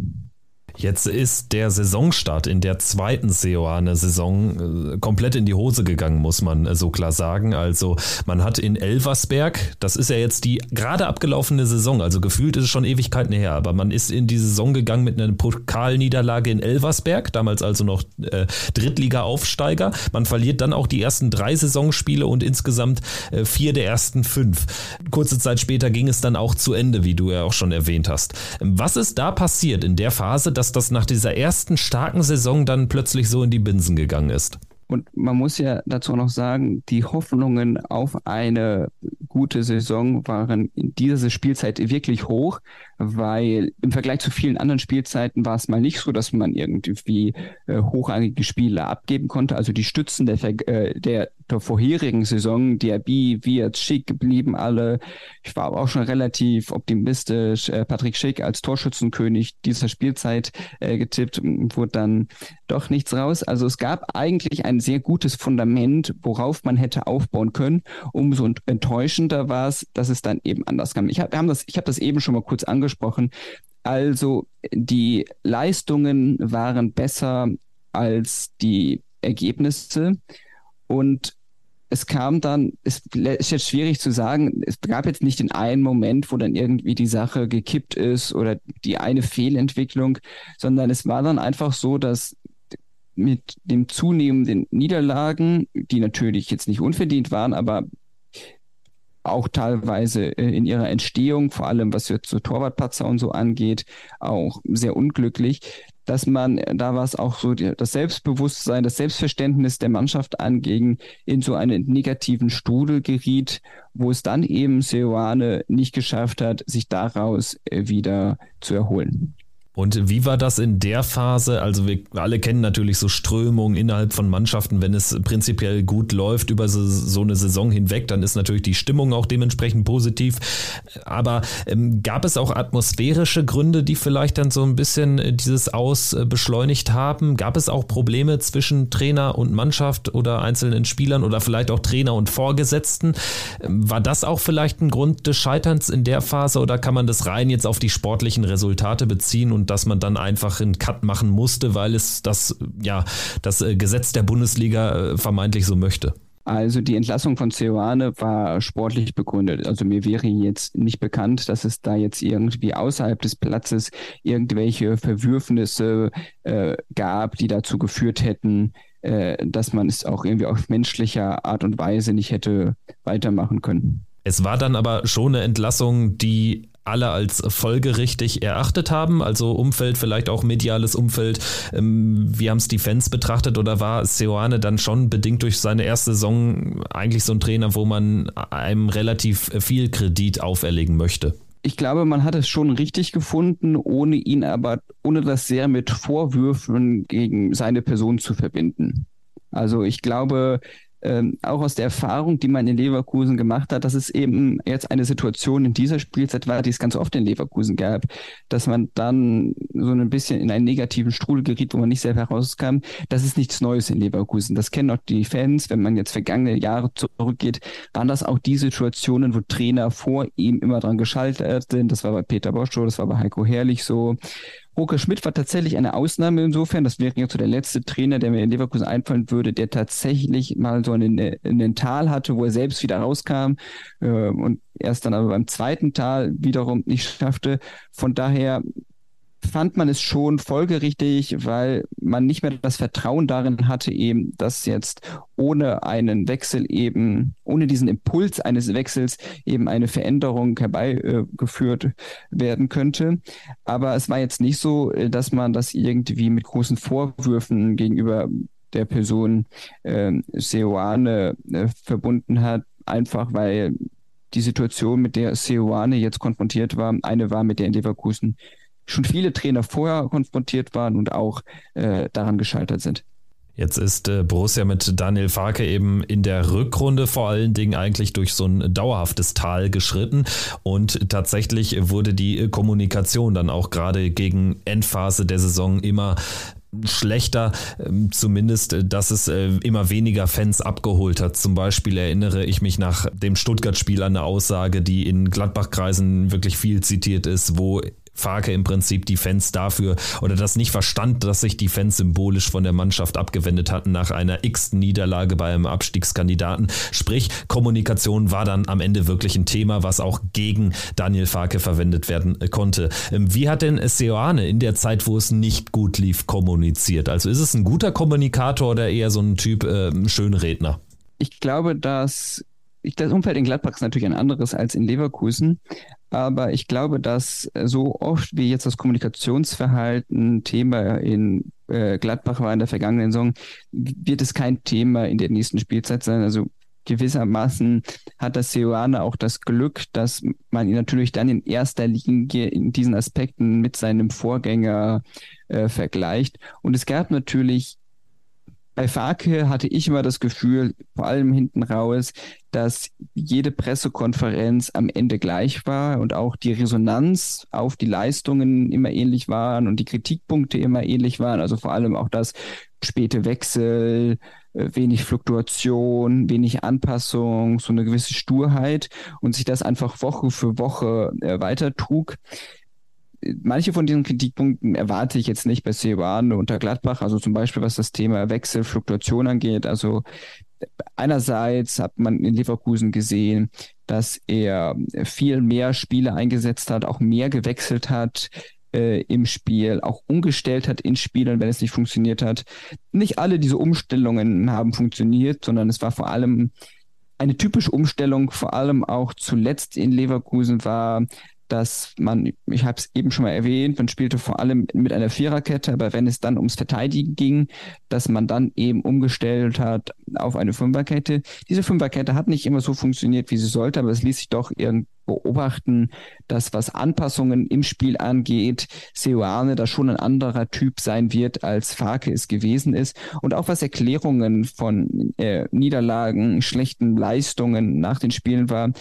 Jetzt ist der Saisonstart in der zweiten Seoane-Saison äh, komplett in die Hose gegangen, muss man äh, so klar sagen. Also man hat in Elversberg, das ist ja jetzt die gerade abgelaufene Saison, also gefühlt ist es schon Ewigkeiten her, aber man ist in die Saison gegangen mit einer Pokalniederlage in Elversberg, damals also noch äh, Drittliga-Aufsteiger. Man verliert dann auch die ersten drei Saisonspiele und insgesamt vier der ersten fünf. Kurze Zeit später ging es dann auch zu Ende, wie du ja auch schon erwähnt hast. Was ist da passiert in der Phase, dass dass das nach dieser ersten starken Saison dann plötzlich so in die Binsen gegangen ist. Und man muss ja dazu noch sagen, die Hoffnungen auf eine gute Saison waren in dieser Spielzeit wirklich hoch, weil im Vergleich zu vielen anderen Spielzeiten war es mal nicht so, dass man irgendwie äh, hochrangige Spieler abgeben konnte. Also die Stützen der, äh, der, der vorherigen Saison, Diaby, Wirt, Schick blieben alle. Ich war aber auch schon relativ optimistisch. Äh, Patrick Schick als Torschützenkönig dieser Spielzeit äh, getippt, wurde dann doch nichts raus. Also es gab eigentlich ein sehr gutes Fundament, worauf man hätte aufbauen können. Umso enttäuschender war es, dass es dann eben anders kam. Ich habe das, hab das eben schon mal kurz angesprochen. Also die Leistungen waren besser als die Ergebnisse und es kam dann, es ist jetzt schwierig zu sagen, es gab jetzt nicht den einen Moment, wo dann irgendwie die Sache gekippt ist oder die eine Fehlentwicklung, sondern es war dann einfach so, dass mit dem zunehmenden Niederlagen, die natürlich jetzt nicht unverdient waren, aber auch teilweise äh, in ihrer Entstehung, vor allem was jetzt so Torwartpatzer und so angeht, auch sehr unglücklich, dass man, da war es auch so das Selbstbewusstsein, das Selbstverständnis der Mannschaft angegen, in so einen negativen Strudel geriet, wo es dann eben Seoane nicht geschafft hat, sich daraus äh, wieder zu erholen. Und wie war das in der Phase? Also wir alle kennen natürlich so Strömungen innerhalb von Mannschaften, wenn es prinzipiell gut läuft über so, so eine Saison hinweg, dann ist natürlich die Stimmung auch dementsprechend positiv. Aber ähm, gab es auch atmosphärische Gründe, die vielleicht dann so ein bisschen äh, dieses Aus äh, beschleunigt haben? Gab es auch Probleme zwischen Trainer und Mannschaft oder einzelnen Spielern oder vielleicht auch Trainer und Vorgesetzten? Ähm, war das auch vielleicht ein Grund des Scheiterns in der Phase oder kann man das rein jetzt auf die sportlichen Resultate beziehen und dass man dann einfach einen Cut machen musste, weil es das, ja, das äh, Gesetz der Bundesliga äh, vermeintlich so möchte. Also die Entlassung von Ceoane war sportlich begründet. Also mir wäre jetzt nicht bekannt, dass es da jetzt irgendwie außerhalb des Platzes irgendwelche Verwürfnisse äh, gab, die dazu geführt hätten, äh, dass man es auch irgendwie auf menschlicher Art und Weise nicht hätte weitermachen können. Es war dann aber schon eine Entlassung, die alle als folgerichtig erachtet haben, also Umfeld, vielleicht auch mediales Umfeld. Ähm, wie haben es die Fans betrachtet oder war Seoane dann schon bedingt durch seine erste Saison eigentlich so ein Trainer, wo man einem relativ viel Kredit auferlegen möchte? Ich glaube, man hat es schon richtig gefunden, ohne ihn aber, ohne das sehr mit Vorwürfen gegen seine Person zu verbinden. Also ich glaube, ähm, auch aus der Erfahrung, die man in Leverkusen gemacht hat, dass es eben jetzt eine Situation in dieser Spielzeit war, die es ganz oft in Leverkusen gab, dass man dann so ein bisschen in einen negativen Strudel geriet, wo man nicht selber herauskam. Das ist nichts Neues in Leverkusen. Das kennen auch die Fans. Wenn man jetzt vergangene Jahre zurückgeht, waren das auch die Situationen, wo Trainer vor ihm immer dran geschaltet sind. Das war bei Peter Bosch so, das war bei Heiko Herrlich so. Roker Schmidt war tatsächlich eine Ausnahme insofern. Das wäre jetzt so der letzte Trainer, der mir in Leverkusen einfallen würde, der tatsächlich mal so einen, einen Tal hatte, wo er selbst wieder rauskam äh, und erst dann aber beim zweiten Tal wiederum nicht schaffte. Von daher fand man es schon folgerichtig, weil man nicht mehr das Vertrauen darin hatte, eben, dass jetzt ohne einen Wechsel eben, ohne diesen Impuls eines Wechsels eben eine Veränderung herbeigeführt werden könnte. Aber es war jetzt nicht so, äh, dass man das irgendwie mit großen Vorwürfen gegenüber der Person äh, Seoane äh, verbunden hat, einfach weil die Situation, mit der Seoane jetzt konfrontiert war, eine war, mit der in Leverkusen schon viele Trainer vorher konfrontiert waren und auch äh, daran gescheitert sind. Jetzt ist äh, Borussia mit Daniel Farke eben in der Rückrunde vor allen Dingen eigentlich durch so ein dauerhaftes Tal geschritten und tatsächlich wurde die Kommunikation dann auch gerade gegen Endphase der Saison immer schlechter, ähm, zumindest, äh, dass es äh, immer weniger Fans abgeholt hat. Zum Beispiel erinnere ich mich nach dem Stuttgart-Spiel an eine Aussage, die in Gladbach-Kreisen wirklich viel zitiert ist, wo Farke im Prinzip die Fans dafür oder das nicht verstand, dass sich die Fans symbolisch von der Mannschaft abgewendet hatten nach einer x Niederlage bei einem Abstiegskandidaten. Sprich, Kommunikation war dann am Ende wirklich ein Thema, was auch gegen Daniel Farke verwendet werden konnte. Ähm, wie hat denn Seoane in der Zeit, wo es nicht gut lief, kommuniziert? Also ist es ein guter Kommunikator oder eher so ein Typ äh, Schönredner? Ich glaube, dass das Umfeld in Gladbach ist natürlich ein anderes als in Leverkusen, aber ich glaube, dass so oft wie jetzt das Kommunikationsverhalten Thema in äh, Gladbach war in der vergangenen Saison, wird es kein Thema in der nächsten Spielzeit sein. Also gewissermaßen hat das Seoane auch das Glück, dass man ihn natürlich dann in erster Linie in diesen Aspekten mit seinem Vorgänger äh, vergleicht. Und es gab natürlich bei Farke hatte ich immer das Gefühl, vor allem hinten raus, dass jede Pressekonferenz am Ende gleich war und auch die Resonanz auf die Leistungen immer ähnlich waren und die Kritikpunkte immer ähnlich waren. Also vor allem auch das späte Wechsel, äh, wenig Fluktuation, wenig Anpassung, so eine gewisse Sturheit und sich das einfach Woche für Woche äh, weiter trug manche von diesen Kritikpunkten erwarte ich jetzt nicht bei Seoane unter Gladbach, also zum Beispiel was das Thema Wechselfluktuation angeht. Also einerseits hat man in Leverkusen gesehen, dass er viel mehr Spiele eingesetzt hat, auch mehr gewechselt hat äh, im Spiel, auch umgestellt hat in Spielen, wenn es nicht funktioniert hat. Nicht alle diese Umstellungen haben funktioniert, sondern es war vor allem eine typische Umstellung, vor allem auch zuletzt in Leverkusen war, dass man, ich habe es eben schon mal erwähnt, man spielte vor allem mit einer Viererkette, aber wenn es dann ums Verteidigen ging, dass man dann eben umgestellt hat auf eine Fünferkette. Diese Fünferkette hat nicht immer so funktioniert, wie sie sollte, aber es ließ sich doch irgendwie beobachten, dass was Anpassungen im Spiel angeht, Seoane da schon ein anderer Typ sein wird, als Farke es gewesen ist. Und auch was Erklärungen von äh, Niederlagen, schlechten Leistungen nach den Spielen war,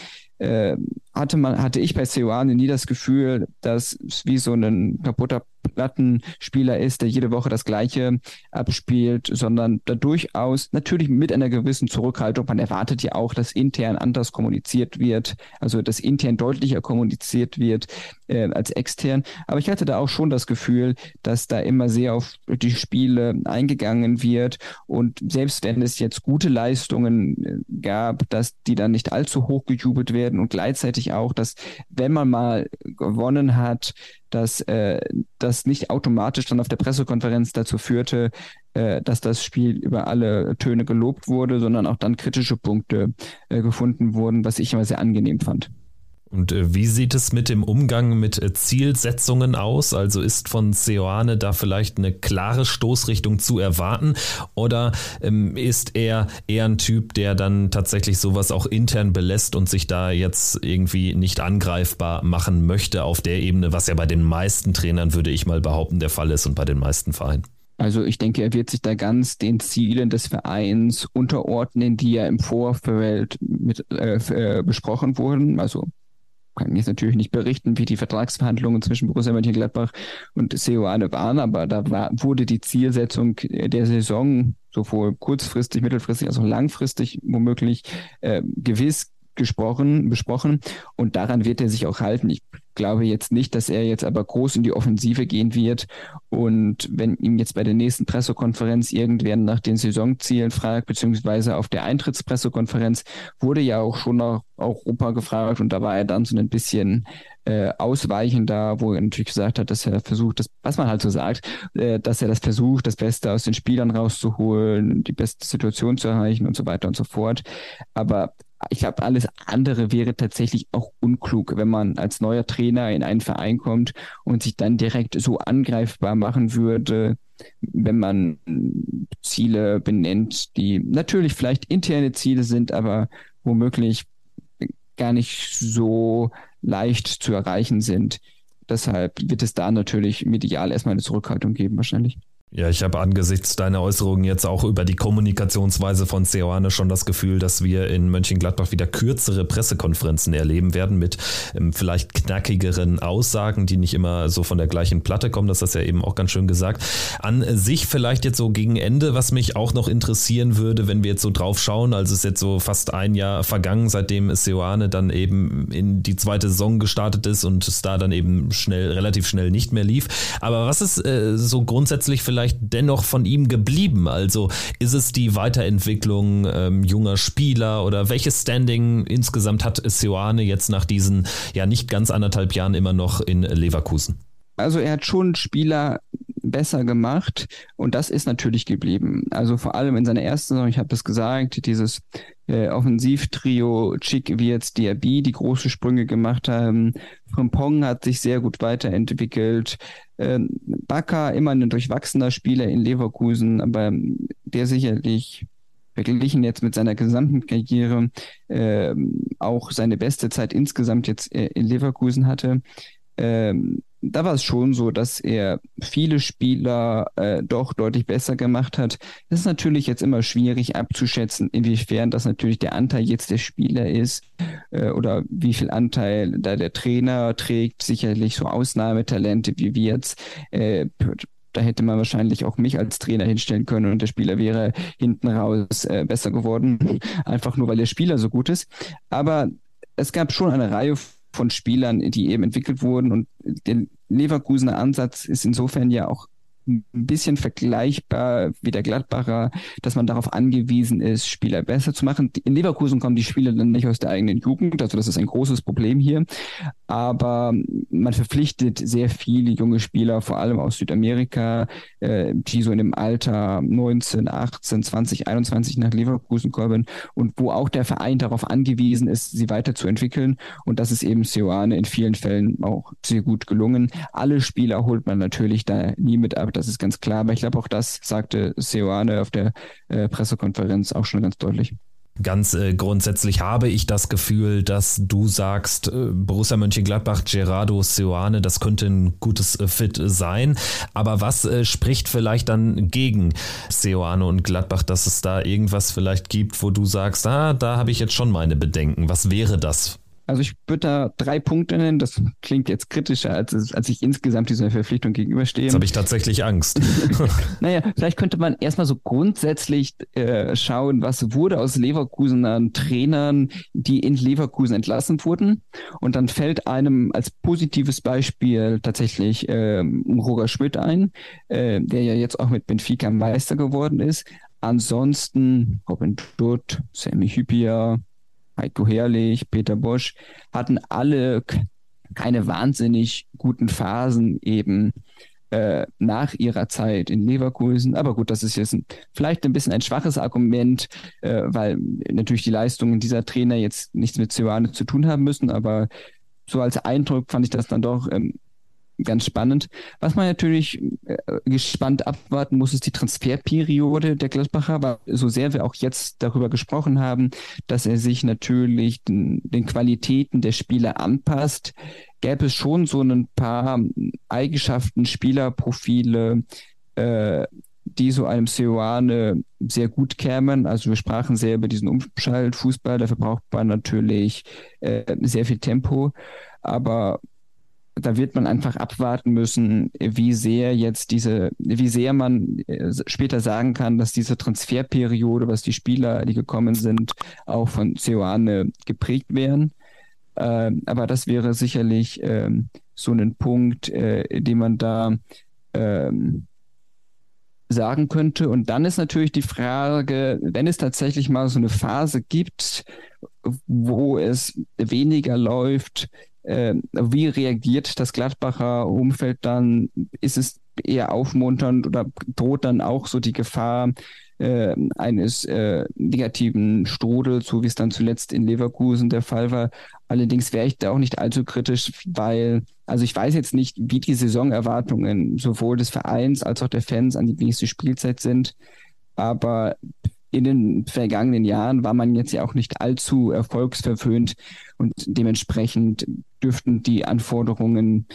hatte man, hatte ich bei Seoane nie das Gefühl, dass es wie so ein kaputter Plattenspieler ist, der jede Woche das Gleiche abspielt, sondern da durchaus natürlich mit einer gewissen Zurückhaltung. Man erwartet ja auch, dass intern anders kommuniziert wird, also dass intern deutlicher kommuniziert wird äh, als extern. Aber ich hatte da auch schon das Gefühl, dass da immer sehr auf die Spiele eingegangen wird und selbst wenn es jetzt gute Leistungen äh, gab, dass die dann nicht allzu hoch gejubelt werden und gleichzeitig auch, dass wenn man mal gewonnen hat, dass äh, das nicht automatisch dann auf der Pressekonferenz dazu führte, äh, dass das Spiel über alle Töne gelobt wurde, sondern auch dann kritische Punkte äh, gefunden wurden, was ich immer sehr angenehm fand. Und äh, wie sieht es mit dem Umgang mit äh, Zielsetzungen aus? Also ist von Seoane da vielleicht eine klare Stoßrichtung zu erwarten? Oder ähm, ist er eher ein Typ, der dann tatsächlich sowas auch intern belässt und sich da jetzt irgendwie nicht angreifbar machen möchte auf der Ebene, was ja bei den meisten Trainern, würde ich mal behaupten, der Fall ist und bei den meisten Vereinen? Also ich denke, er wird sich da ganz den Zielen des Vereins unterordnen, die ja im Vorfeld mit, äh, äh besprochen wurden. Also kann jetzt natürlich nicht berichten, wie die Vertragsverhandlungen zwischen Borussia Mönchengladbach und Seoane waren, aber da war, wurde die Zielsetzung der Saison sowohl kurzfristig, mittelfristig als auch langfristig womöglich äh, gewiss gesprochen, besprochen und daran wird er sich auch halten. Ich glaube jetzt nicht, dass er jetzt aber groß in die Offensive gehen wird und wenn ihm jetzt bei der nächsten Pressekonferenz irgendwer nach den Saisonzielen fragt, beziehungsweise auf der Eintrittspressekonferenz wurde ja auch schon nach Europa gefragt und da war er dann so ein bisschen äh, ausweichender, wo er natürlich gesagt hat, dass er versucht, das, was man halt so sagt, äh, dass er das versucht, das Beste aus den Spielern rauszuholen, die beste Situation zu erreichen und so weiter und so fort. Aber ich glaube, alles andere wäre tatsächlich auch unklug, wenn man als neuer Trainer in einen Verein kommt und sich dann direkt so angreifbar machen würde, wenn man Ziele benennt, die natürlich vielleicht interne Ziele sind, aber womöglich gar nicht so leicht zu erreichen sind. Deshalb wird es da natürlich medial erstmal eine Zurückhaltung geben, wahrscheinlich. Ja, ich habe angesichts deiner Äußerungen jetzt auch über die Kommunikationsweise von Seoane schon das Gefühl, dass wir in Mönchengladbach wieder kürzere Pressekonferenzen erleben werden mit ähm, vielleicht knackigeren Aussagen, die nicht immer so von der gleichen Platte kommen. Das hast du ja eben auch ganz schön gesagt. An sich vielleicht jetzt so gegen Ende, was mich auch noch interessieren würde, wenn wir jetzt so drauf schauen, also es ist jetzt so fast ein Jahr vergangen, seitdem Seoane dann eben in die zweite Saison gestartet ist und es da dann eben schnell, relativ schnell nicht mehr lief. Aber was ist äh, so grundsätzlich vielleicht vielleicht dennoch von ihm geblieben? Also ist es die Weiterentwicklung ähm, junger Spieler oder welches Standing insgesamt hat Sioane jetzt nach diesen ja nicht ganz anderthalb Jahren immer noch in Leverkusen? Also er hat schon Spieler besser gemacht und das ist natürlich geblieben. Also vor allem in seiner ersten Saison, ich habe das gesagt, dieses äh, Offensivtrio Chick wie jetzt Diaby, die große Sprünge gemacht haben. Frimpong hat sich sehr gut weiterentwickelt. Äh, Baka immer ein durchwachsener Spieler in Leverkusen, aber der sicherlich verglichen jetzt mit seiner gesamten Karriere äh, auch seine beste Zeit insgesamt jetzt äh, in Leverkusen hatte. Ähm, da war es schon so, dass er viele Spieler äh, doch deutlich besser gemacht hat. Es ist natürlich jetzt immer schwierig abzuschätzen, inwiefern das natürlich der Anteil jetzt der Spieler ist äh, oder wie viel Anteil da der Trainer trägt. Sicherlich so Ausnahmetalente wie wir jetzt. Äh, da hätte man wahrscheinlich auch mich als Trainer hinstellen können und der Spieler wäre hinten raus äh, besser geworden, einfach nur weil der Spieler so gut ist. Aber es gab schon eine Reihe von Spielern, die eben entwickelt wurden. Und der Leverkusener Ansatz ist insofern ja auch ein bisschen vergleichbar wie der Gladbacher, dass man darauf angewiesen ist, Spieler besser zu machen. In Leverkusen kommen die Spieler dann nicht aus der eigenen Jugend, also das ist ein großes Problem hier. Aber man verpflichtet sehr viele junge Spieler, vor allem aus Südamerika, äh, die so in dem Alter 19, 18, 20, 21 nach Leverkusen kommen und wo auch der Verein darauf angewiesen ist, sie weiterzuentwickeln. Und das ist eben Seoane in vielen Fällen auch sehr gut gelungen. Alle Spieler holt man natürlich da nie mit ab das ist ganz klar. Aber ich glaube, auch das sagte Seoane auf der äh, Pressekonferenz auch schon ganz deutlich. Ganz äh, grundsätzlich habe ich das Gefühl, dass du sagst, äh, Borussia Mönchengladbach, Gerardo Seoane, das könnte ein gutes äh, Fit sein. Aber was äh, spricht vielleicht dann gegen Seoane und Gladbach, dass es da irgendwas vielleicht gibt, wo du sagst, ah, da habe ich jetzt schon meine Bedenken. Was wäre das? Also ich würde da drei Punkte nennen. Das klingt jetzt kritischer, als, als ich insgesamt dieser Verpflichtung gegenüberstehe. Jetzt habe ich tatsächlich Angst. *laughs* naja, vielleicht könnte man erstmal so grundsätzlich äh, schauen, was wurde aus Leverkusenern Trainern, die in Leverkusen entlassen wurden. Und dann fällt einem als positives Beispiel tatsächlich äh, Roger Schmidt ein, äh, der ja jetzt auch mit Benfica Meister geworden ist. Ansonsten Robin Dutt, Sammy Hüppier, Heiko Herrlich, Peter Bosch, hatten alle keine wahnsinnig guten Phasen eben äh, nach ihrer Zeit in Leverkusen. Aber gut, das ist jetzt ein, vielleicht ein bisschen ein schwaches Argument, äh, weil natürlich die Leistungen dieser Trainer jetzt nichts mit Sioane zu tun haben müssen. Aber so als Eindruck fand ich das dann doch ähm, ganz spannend. Was man natürlich äh, gespannt abwarten muss, ist die Transferperiode der Gladbacher, weil so sehr wir auch jetzt darüber gesprochen haben, dass er sich natürlich den, den Qualitäten der Spieler anpasst, gäbe es schon so ein paar Eigenschaften, Spielerprofile, äh, die so einem Seoane sehr gut kämen. Also wir sprachen sehr über diesen Umschaltfußball, dafür braucht man natürlich äh, sehr viel Tempo. Aber da wird man einfach abwarten müssen, wie sehr jetzt diese, wie sehr man äh, später sagen kann, dass diese Transferperiode, was die Spieler, die gekommen sind, auch von Ceoane geprägt wären. Ähm, aber das wäre sicherlich ähm, so ein Punkt, äh, den man da ähm, sagen könnte. Und dann ist natürlich die Frage, wenn es tatsächlich mal so eine Phase gibt, wo es weniger läuft, wie reagiert das Gladbacher Umfeld dann? Ist es eher aufmunternd oder droht dann auch so die Gefahr äh, eines äh, negativen Strudels, so wie es dann zuletzt in Leverkusen der Fall war? Allerdings wäre ich da auch nicht allzu kritisch, weil, also ich weiß jetzt nicht, wie die Saisonerwartungen sowohl des Vereins als auch der Fans an die nächste Spielzeit sind, aber in den vergangenen Jahren war man jetzt ja auch nicht allzu erfolgsverwöhnt und dementsprechend dürften die Anforderungen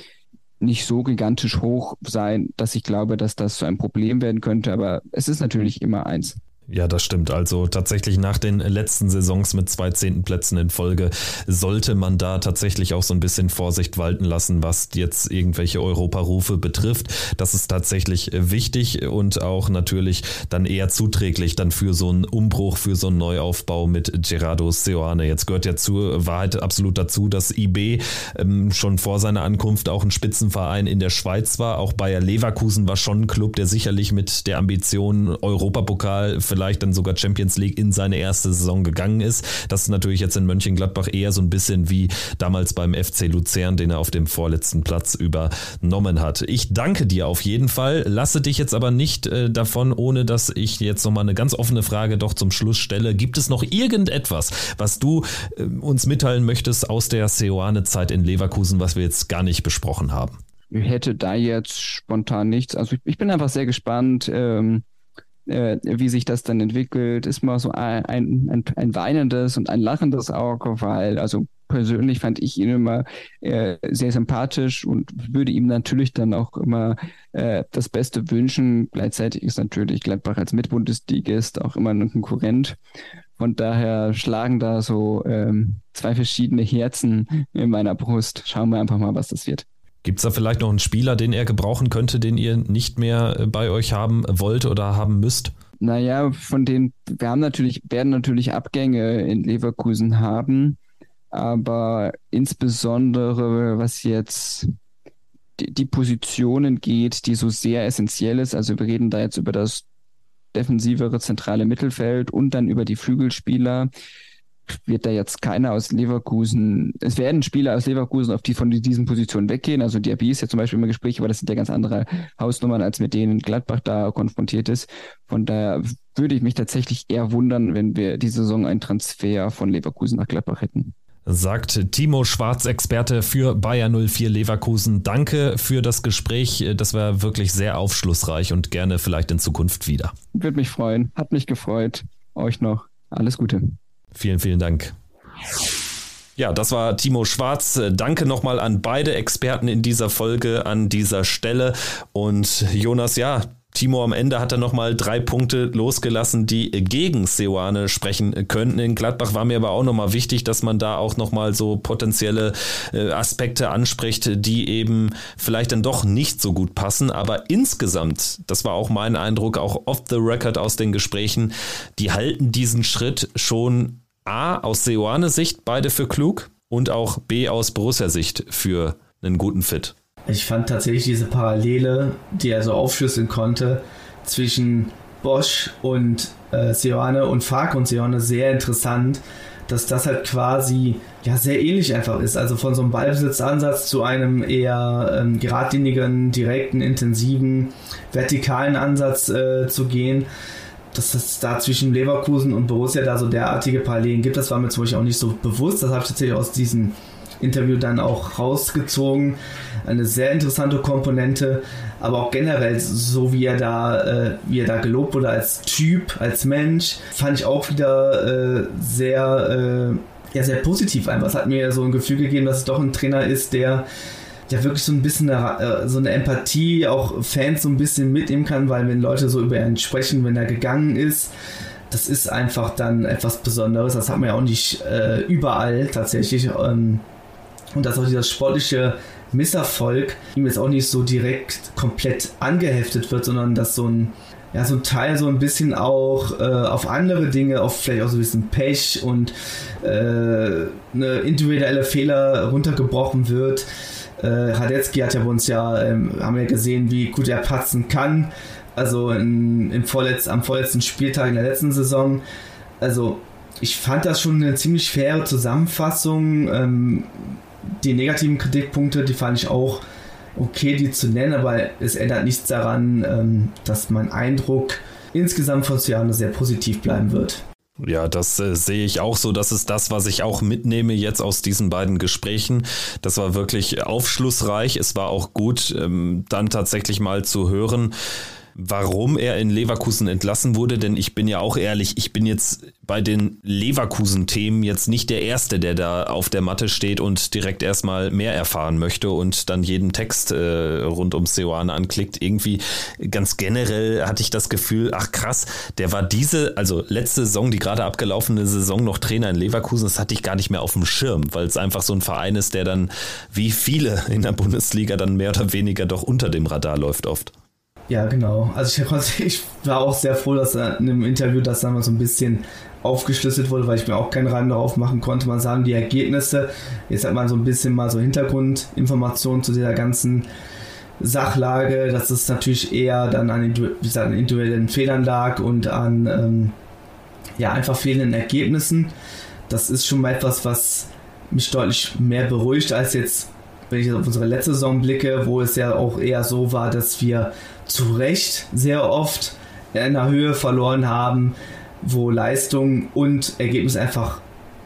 nicht so gigantisch hoch sein, dass ich glaube, dass das so ein Problem werden könnte. Aber es ist natürlich immer eins. Ja, das stimmt. Also tatsächlich nach den letzten Saisons mit zwei zehnten Plätzen in Folge sollte man da tatsächlich auch so ein bisschen Vorsicht walten lassen, was jetzt irgendwelche Europarufe betrifft. Das ist tatsächlich wichtig und auch natürlich dann eher zuträglich dann für so einen Umbruch, für so einen Neuaufbau mit Gerardo Seoane. Jetzt gehört ja zur Wahrheit absolut dazu, dass IB ähm, schon vor seiner Ankunft auch ein Spitzenverein in der Schweiz war. Auch Bayer Leverkusen war schon ein Club, der sicherlich mit der Ambition Europapokal vielleicht vielleicht dann sogar Champions League in seine erste Saison gegangen ist. Das ist natürlich jetzt in Mönchengladbach eher so ein bisschen wie damals beim FC Luzern, den er auf dem vorletzten Platz übernommen hat. Ich danke dir auf jeden Fall. Lasse dich jetzt aber nicht äh, davon, ohne dass ich jetzt nochmal eine ganz offene Frage doch zum Schluss stelle. Gibt es noch irgendetwas, was du äh, uns mitteilen möchtest aus der Seoane-Zeit in Leverkusen, was wir jetzt gar nicht besprochen haben? Ich hätte da jetzt spontan nichts. Also ich, ich bin einfach sehr gespannt. Ähm, äh, wie sich das dann entwickelt, ist mal so ein, ein, ein, weinendes und ein lachendes Auge, weil also persönlich fand ich ihn immer äh, sehr sympathisch und würde ihm natürlich dann auch immer äh, das Beste wünschen. Gleichzeitig ist natürlich Gladbach als Mitbundesligist auch immer ein Konkurrent. Von daher schlagen da so ähm, zwei verschiedene Herzen in meiner Brust. Schauen wir einfach mal, was das wird. Gibt es da vielleicht noch einen Spieler, den er gebrauchen könnte, den ihr nicht mehr äh, bei euch haben wollt oder haben müsst? Naja, von denen, wir haben natürlich, werden natürlich Abgänge in Leverkusen haben, aber insbesondere was jetzt die, die Positionen geht, die so sehr essentiell ist, also wir reden da jetzt über das defensivere zentrale Mittelfeld und dann über die Flügelspieler wird da jetzt keiner aus Leverkusen, es werden Spieler aus Leverkusen auf die von diesen Positionen weggehen. Also Diaby ist ja zum Beispiel immer Gespräch, aber das sind ja ganz andere Hausnummern, als mit denen Gladbach da konfrontiert ist. Von daher würde ich mich tatsächlich eher wundern, wenn wir die Saison einen Transfer von Leverkusen nach Gladbach hätten. Sagt Timo Schwarz, Experte für Bayer 04 Leverkusen. Danke für das Gespräch. Das war wirklich sehr aufschlussreich und gerne vielleicht in Zukunft wieder. Würde mich freuen. Hat mich gefreut. Euch noch. Alles Gute. Vielen, vielen Dank. Ja, das war Timo Schwarz. Danke nochmal an beide Experten in dieser Folge an dieser Stelle. Und Jonas, ja, Timo am Ende hat er nochmal drei Punkte losgelassen, die gegen Seoane sprechen könnten. In Gladbach war mir aber auch nochmal wichtig, dass man da auch nochmal so potenzielle äh, Aspekte anspricht, die eben vielleicht dann doch nicht so gut passen. Aber insgesamt, das war auch mein Eindruck, auch off the record aus den Gesprächen, die halten diesen Schritt schon A aus Seoane-Sicht beide für klug und auch B aus Borussia-Sicht für einen guten Fit. Ich fand tatsächlich diese Parallele, die er so aufschlüsseln konnte, zwischen Bosch und äh, Seoane und Fark und Seoane sehr interessant, dass das halt quasi ja sehr ähnlich einfach ist. Also von so einem Ballbesitzansatz zu einem eher ähm, geradlinigen, direkten, intensiven, vertikalen Ansatz äh, zu gehen. Dass es da zwischen Leverkusen und Borussia da so derartige Parallelen gibt, das war mir zum Beispiel auch nicht so bewusst. Das habe ich tatsächlich aus diesem Interview dann auch rausgezogen eine sehr interessante Komponente, aber auch generell, so wie er da, äh, wie er da gelobt wurde als Typ, als Mensch, fand ich auch wieder äh, sehr, äh, ja, sehr positiv einfach. Es hat mir so ein Gefühl gegeben, dass es doch ein Trainer ist, der ja wirklich so ein bisschen eine, äh, so eine Empathie, auch Fans so ein bisschen mitnehmen kann, weil wenn Leute so über ihn sprechen, wenn er gegangen ist, das ist einfach dann etwas Besonderes. Das hat man ja auch nicht äh, überall tatsächlich. Ähm, und dass auch dieser sportliche Misserfolg ihm jetzt auch nicht so direkt komplett angeheftet wird, sondern dass so ein ja, so ein Teil so ein bisschen auch äh, auf andere Dinge, auf vielleicht auch so ein bisschen Pech und äh, eine individuelle Fehler runtergebrochen wird. Äh, Radetzky hat ja bei uns ja, ähm, haben wir ja gesehen, wie gut er patzen kann. Also in, im vorletz, am vorletzten Spieltag in der letzten Saison. Also ich fand das schon eine ziemlich faire Zusammenfassung. Ähm, die negativen Kritikpunkte, die fand ich auch okay, die zu nennen, aber es ändert nichts daran, ähm, dass mein Eindruck insgesamt von Ciano sehr positiv bleiben wird. Ja, das äh, sehe ich auch so. Das ist das, was ich auch mitnehme jetzt aus diesen beiden Gesprächen. Das war wirklich aufschlussreich. Es war auch gut, ähm, dann tatsächlich mal zu hören, warum er in Leverkusen entlassen wurde, denn ich bin ja auch ehrlich, ich bin jetzt bei den Leverkusen-Themen jetzt nicht der Erste, der da auf der Matte steht und direkt erstmal mehr erfahren möchte und dann jeden Text äh, rund um Seoane anklickt. Irgendwie ganz generell hatte ich das Gefühl, ach krass, der war diese, also letzte Saison, die gerade abgelaufene Saison noch Trainer in Leverkusen, das hatte ich gar nicht mehr auf dem Schirm, weil es einfach so ein Verein ist, der dann wie viele in der Bundesliga dann mehr oder weniger doch unter dem Radar läuft oft. Ja, genau. Also ich, *laughs* ich, war auch sehr froh, dass in einem Interview das dann mal so ein bisschen aufgeschlüsselt wurde, weil ich mir auch keinen Reim darauf machen konnte. Man sagen, die Ergebnisse, jetzt hat man so ein bisschen mal so Hintergrundinformationen zu dieser ganzen Sachlage, dass es natürlich eher dann an, an individuellen Fehlern lag und an ähm, ja, einfach fehlenden Ergebnissen. Das ist schon mal etwas, was mich deutlich mehr beruhigt als jetzt wenn ich auf unsere letzte Saison blicke, wo es ja auch eher so war, dass wir zu Recht sehr oft in der Höhe verloren haben, wo Leistung und Ergebnis einfach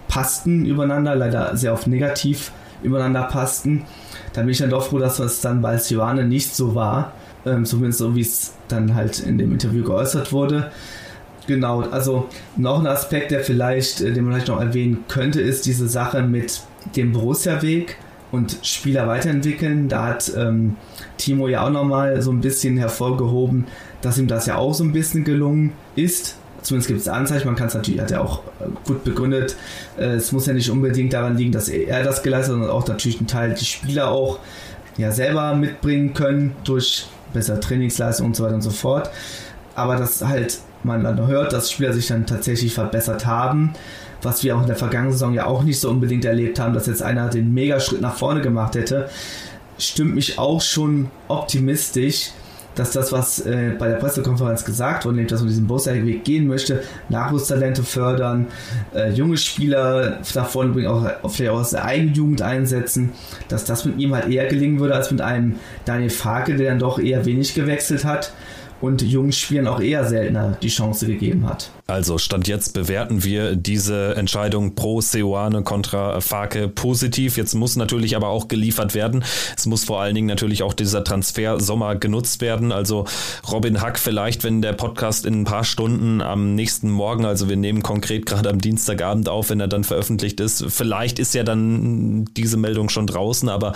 passten übereinander, leider sehr oft negativ übereinander passten. Da bin ich dann doch froh, dass es dann bei Sioane nicht so war, ähm, zumindest so wie es dann halt in dem Interview geäußert wurde. Genau, also noch ein Aspekt, der vielleicht, äh, den man vielleicht noch erwähnen könnte, ist diese Sache mit dem Borussia-Weg und Spieler weiterentwickeln. Da hat ähm, Timo ja auch nochmal so ein bisschen hervorgehoben, dass ihm das ja auch so ein bisschen gelungen ist. Zumindest gibt es Anzeichen, man kann es natürlich, hat er auch äh, gut begründet. Äh, es muss ja nicht unbedingt daran liegen, dass er das geleistet hat, sondern auch natürlich ein Teil die Spieler auch ja selber mitbringen können durch bessere Trainingsleistung und so weiter und so fort. Aber dass halt man dann hört, dass Spieler sich dann tatsächlich verbessert haben was wir auch in der vergangenen Saison ja auch nicht so unbedingt erlebt haben, dass jetzt einer den Megaschritt nach vorne gemacht hätte, stimmt mich auch schon optimistisch, dass das, was äh, bei der Pressekonferenz gesagt wurde, nämlich, dass man diesen Weg gehen möchte, Nachwuchstalente fördern, äh, junge Spieler vorne bringen, auch, vielleicht auch aus der Eigenjugend einsetzen, dass das mit ihm halt eher gelingen würde als mit einem Daniel Farke, der dann doch eher wenig gewechselt hat und jungen Spielern auch eher seltener die Chance gegeben hat. Also Stand jetzt bewerten wir diese Entscheidung pro Seoane kontra Fake positiv. Jetzt muss natürlich aber auch geliefert werden. Es muss vor allen Dingen natürlich auch dieser Transfer Sommer genutzt werden. Also Robin Hack vielleicht, wenn der Podcast in ein paar Stunden am nächsten Morgen, also wir nehmen konkret gerade am Dienstagabend auf, wenn er dann veröffentlicht ist, vielleicht ist ja dann diese Meldung schon draußen, aber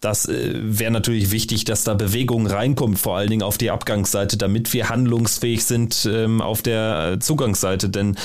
das äh, wäre natürlich wichtig, dass da Bewegung reinkommt, vor allen Dingen auf die Abgangsseite, damit wir handlungsfähig sind ähm, auf der Zugang Zugangsseite, denn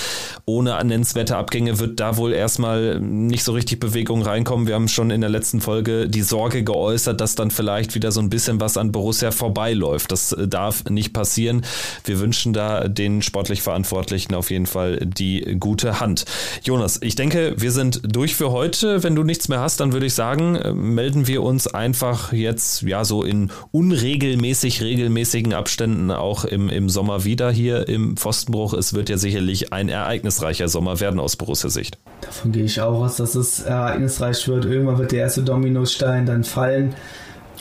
ohne nennenswerte Abgänge wird da wohl erstmal nicht so richtig Bewegung reinkommen. Wir haben schon in der letzten Folge die Sorge geäußert, dass dann vielleicht wieder so ein bisschen was an Borussia vorbeiläuft. Das äh, darf nicht passieren. Wir wünschen da den sportlich Verantwortlichen auf jeden Fall die gute Hand. Jonas, ich denke, wir sind durch für heute. Wenn du nichts mehr hast, dann würde ich sagen, äh, melden wir uns einfach jetzt ja so in unregelmäßig regelmäßigen Abständen auch im, im Sommer wieder hier im Pfostenbruch. Es wird ja ja sicherlich ein ereignisreicher Sommer werden aus Borussia Sicht. Davon gehe ich auch aus, dass es ereignisreich wird. Irgendwann wird der erste Dominostein dann fallen.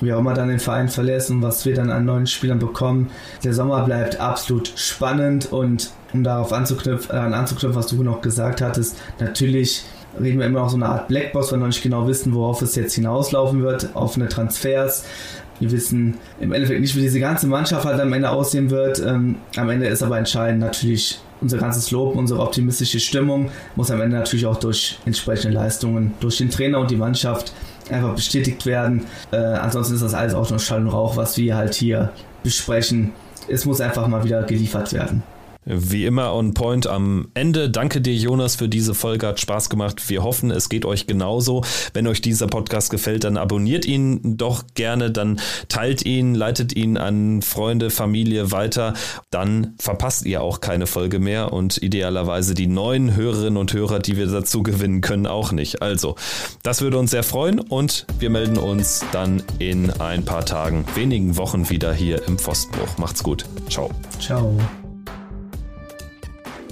Wie auch immer dann den Verein verlässt und was wir dann an neuen Spielern bekommen. Der Sommer bleibt absolut spannend und um darauf anzuknüpfen, äh, anzuknüpfen, was du noch gesagt hattest, natürlich reden wir immer noch so eine Art Blackbox, weil wir noch nicht genau wissen, worauf es jetzt hinauslaufen wird, offene Transfers. Wir wissen im Endeffekt nicht, wie diese ganze Mannschaft halt am Ende aussehen wird. Ähm, am Ende ist aber entscheidend natürlich unser ganzes Lob, unsere optimistische Stimmung muss am Ende natürlich auch durch entsprechende Leistungen, durch den Trainer und die Mannschaft einfach bestätigt werden. Äh, ansonsten ist das alles auch nur Schall und Rauch, was wir halt hier besprechen. Es muss einfach mal wieder geliefert werden. Wie immer on point am Ende. Danke dir, Jonas, für diese Folge. Hat Spaß gemacht. Wir hoffen, es geht euch genauso. Wenn euch dieser Podcast gefällt, dann abonniert ihn doch gerne, dann teilt ihn, leitet ihn an Freunde, Familie weiter. Dann verpasst ihr auch keine Folge mehr und idealerweise die neuen Hörerinnen und Hörer, die wir dazu gewinnen können, auch nicht. Also, das würde uns sehr freuen und wir melden uns dann in ein paar Tagen, wenigen Wochen wieder hier im Pfostenbruch. Macht's gut. Ciao. Ciao.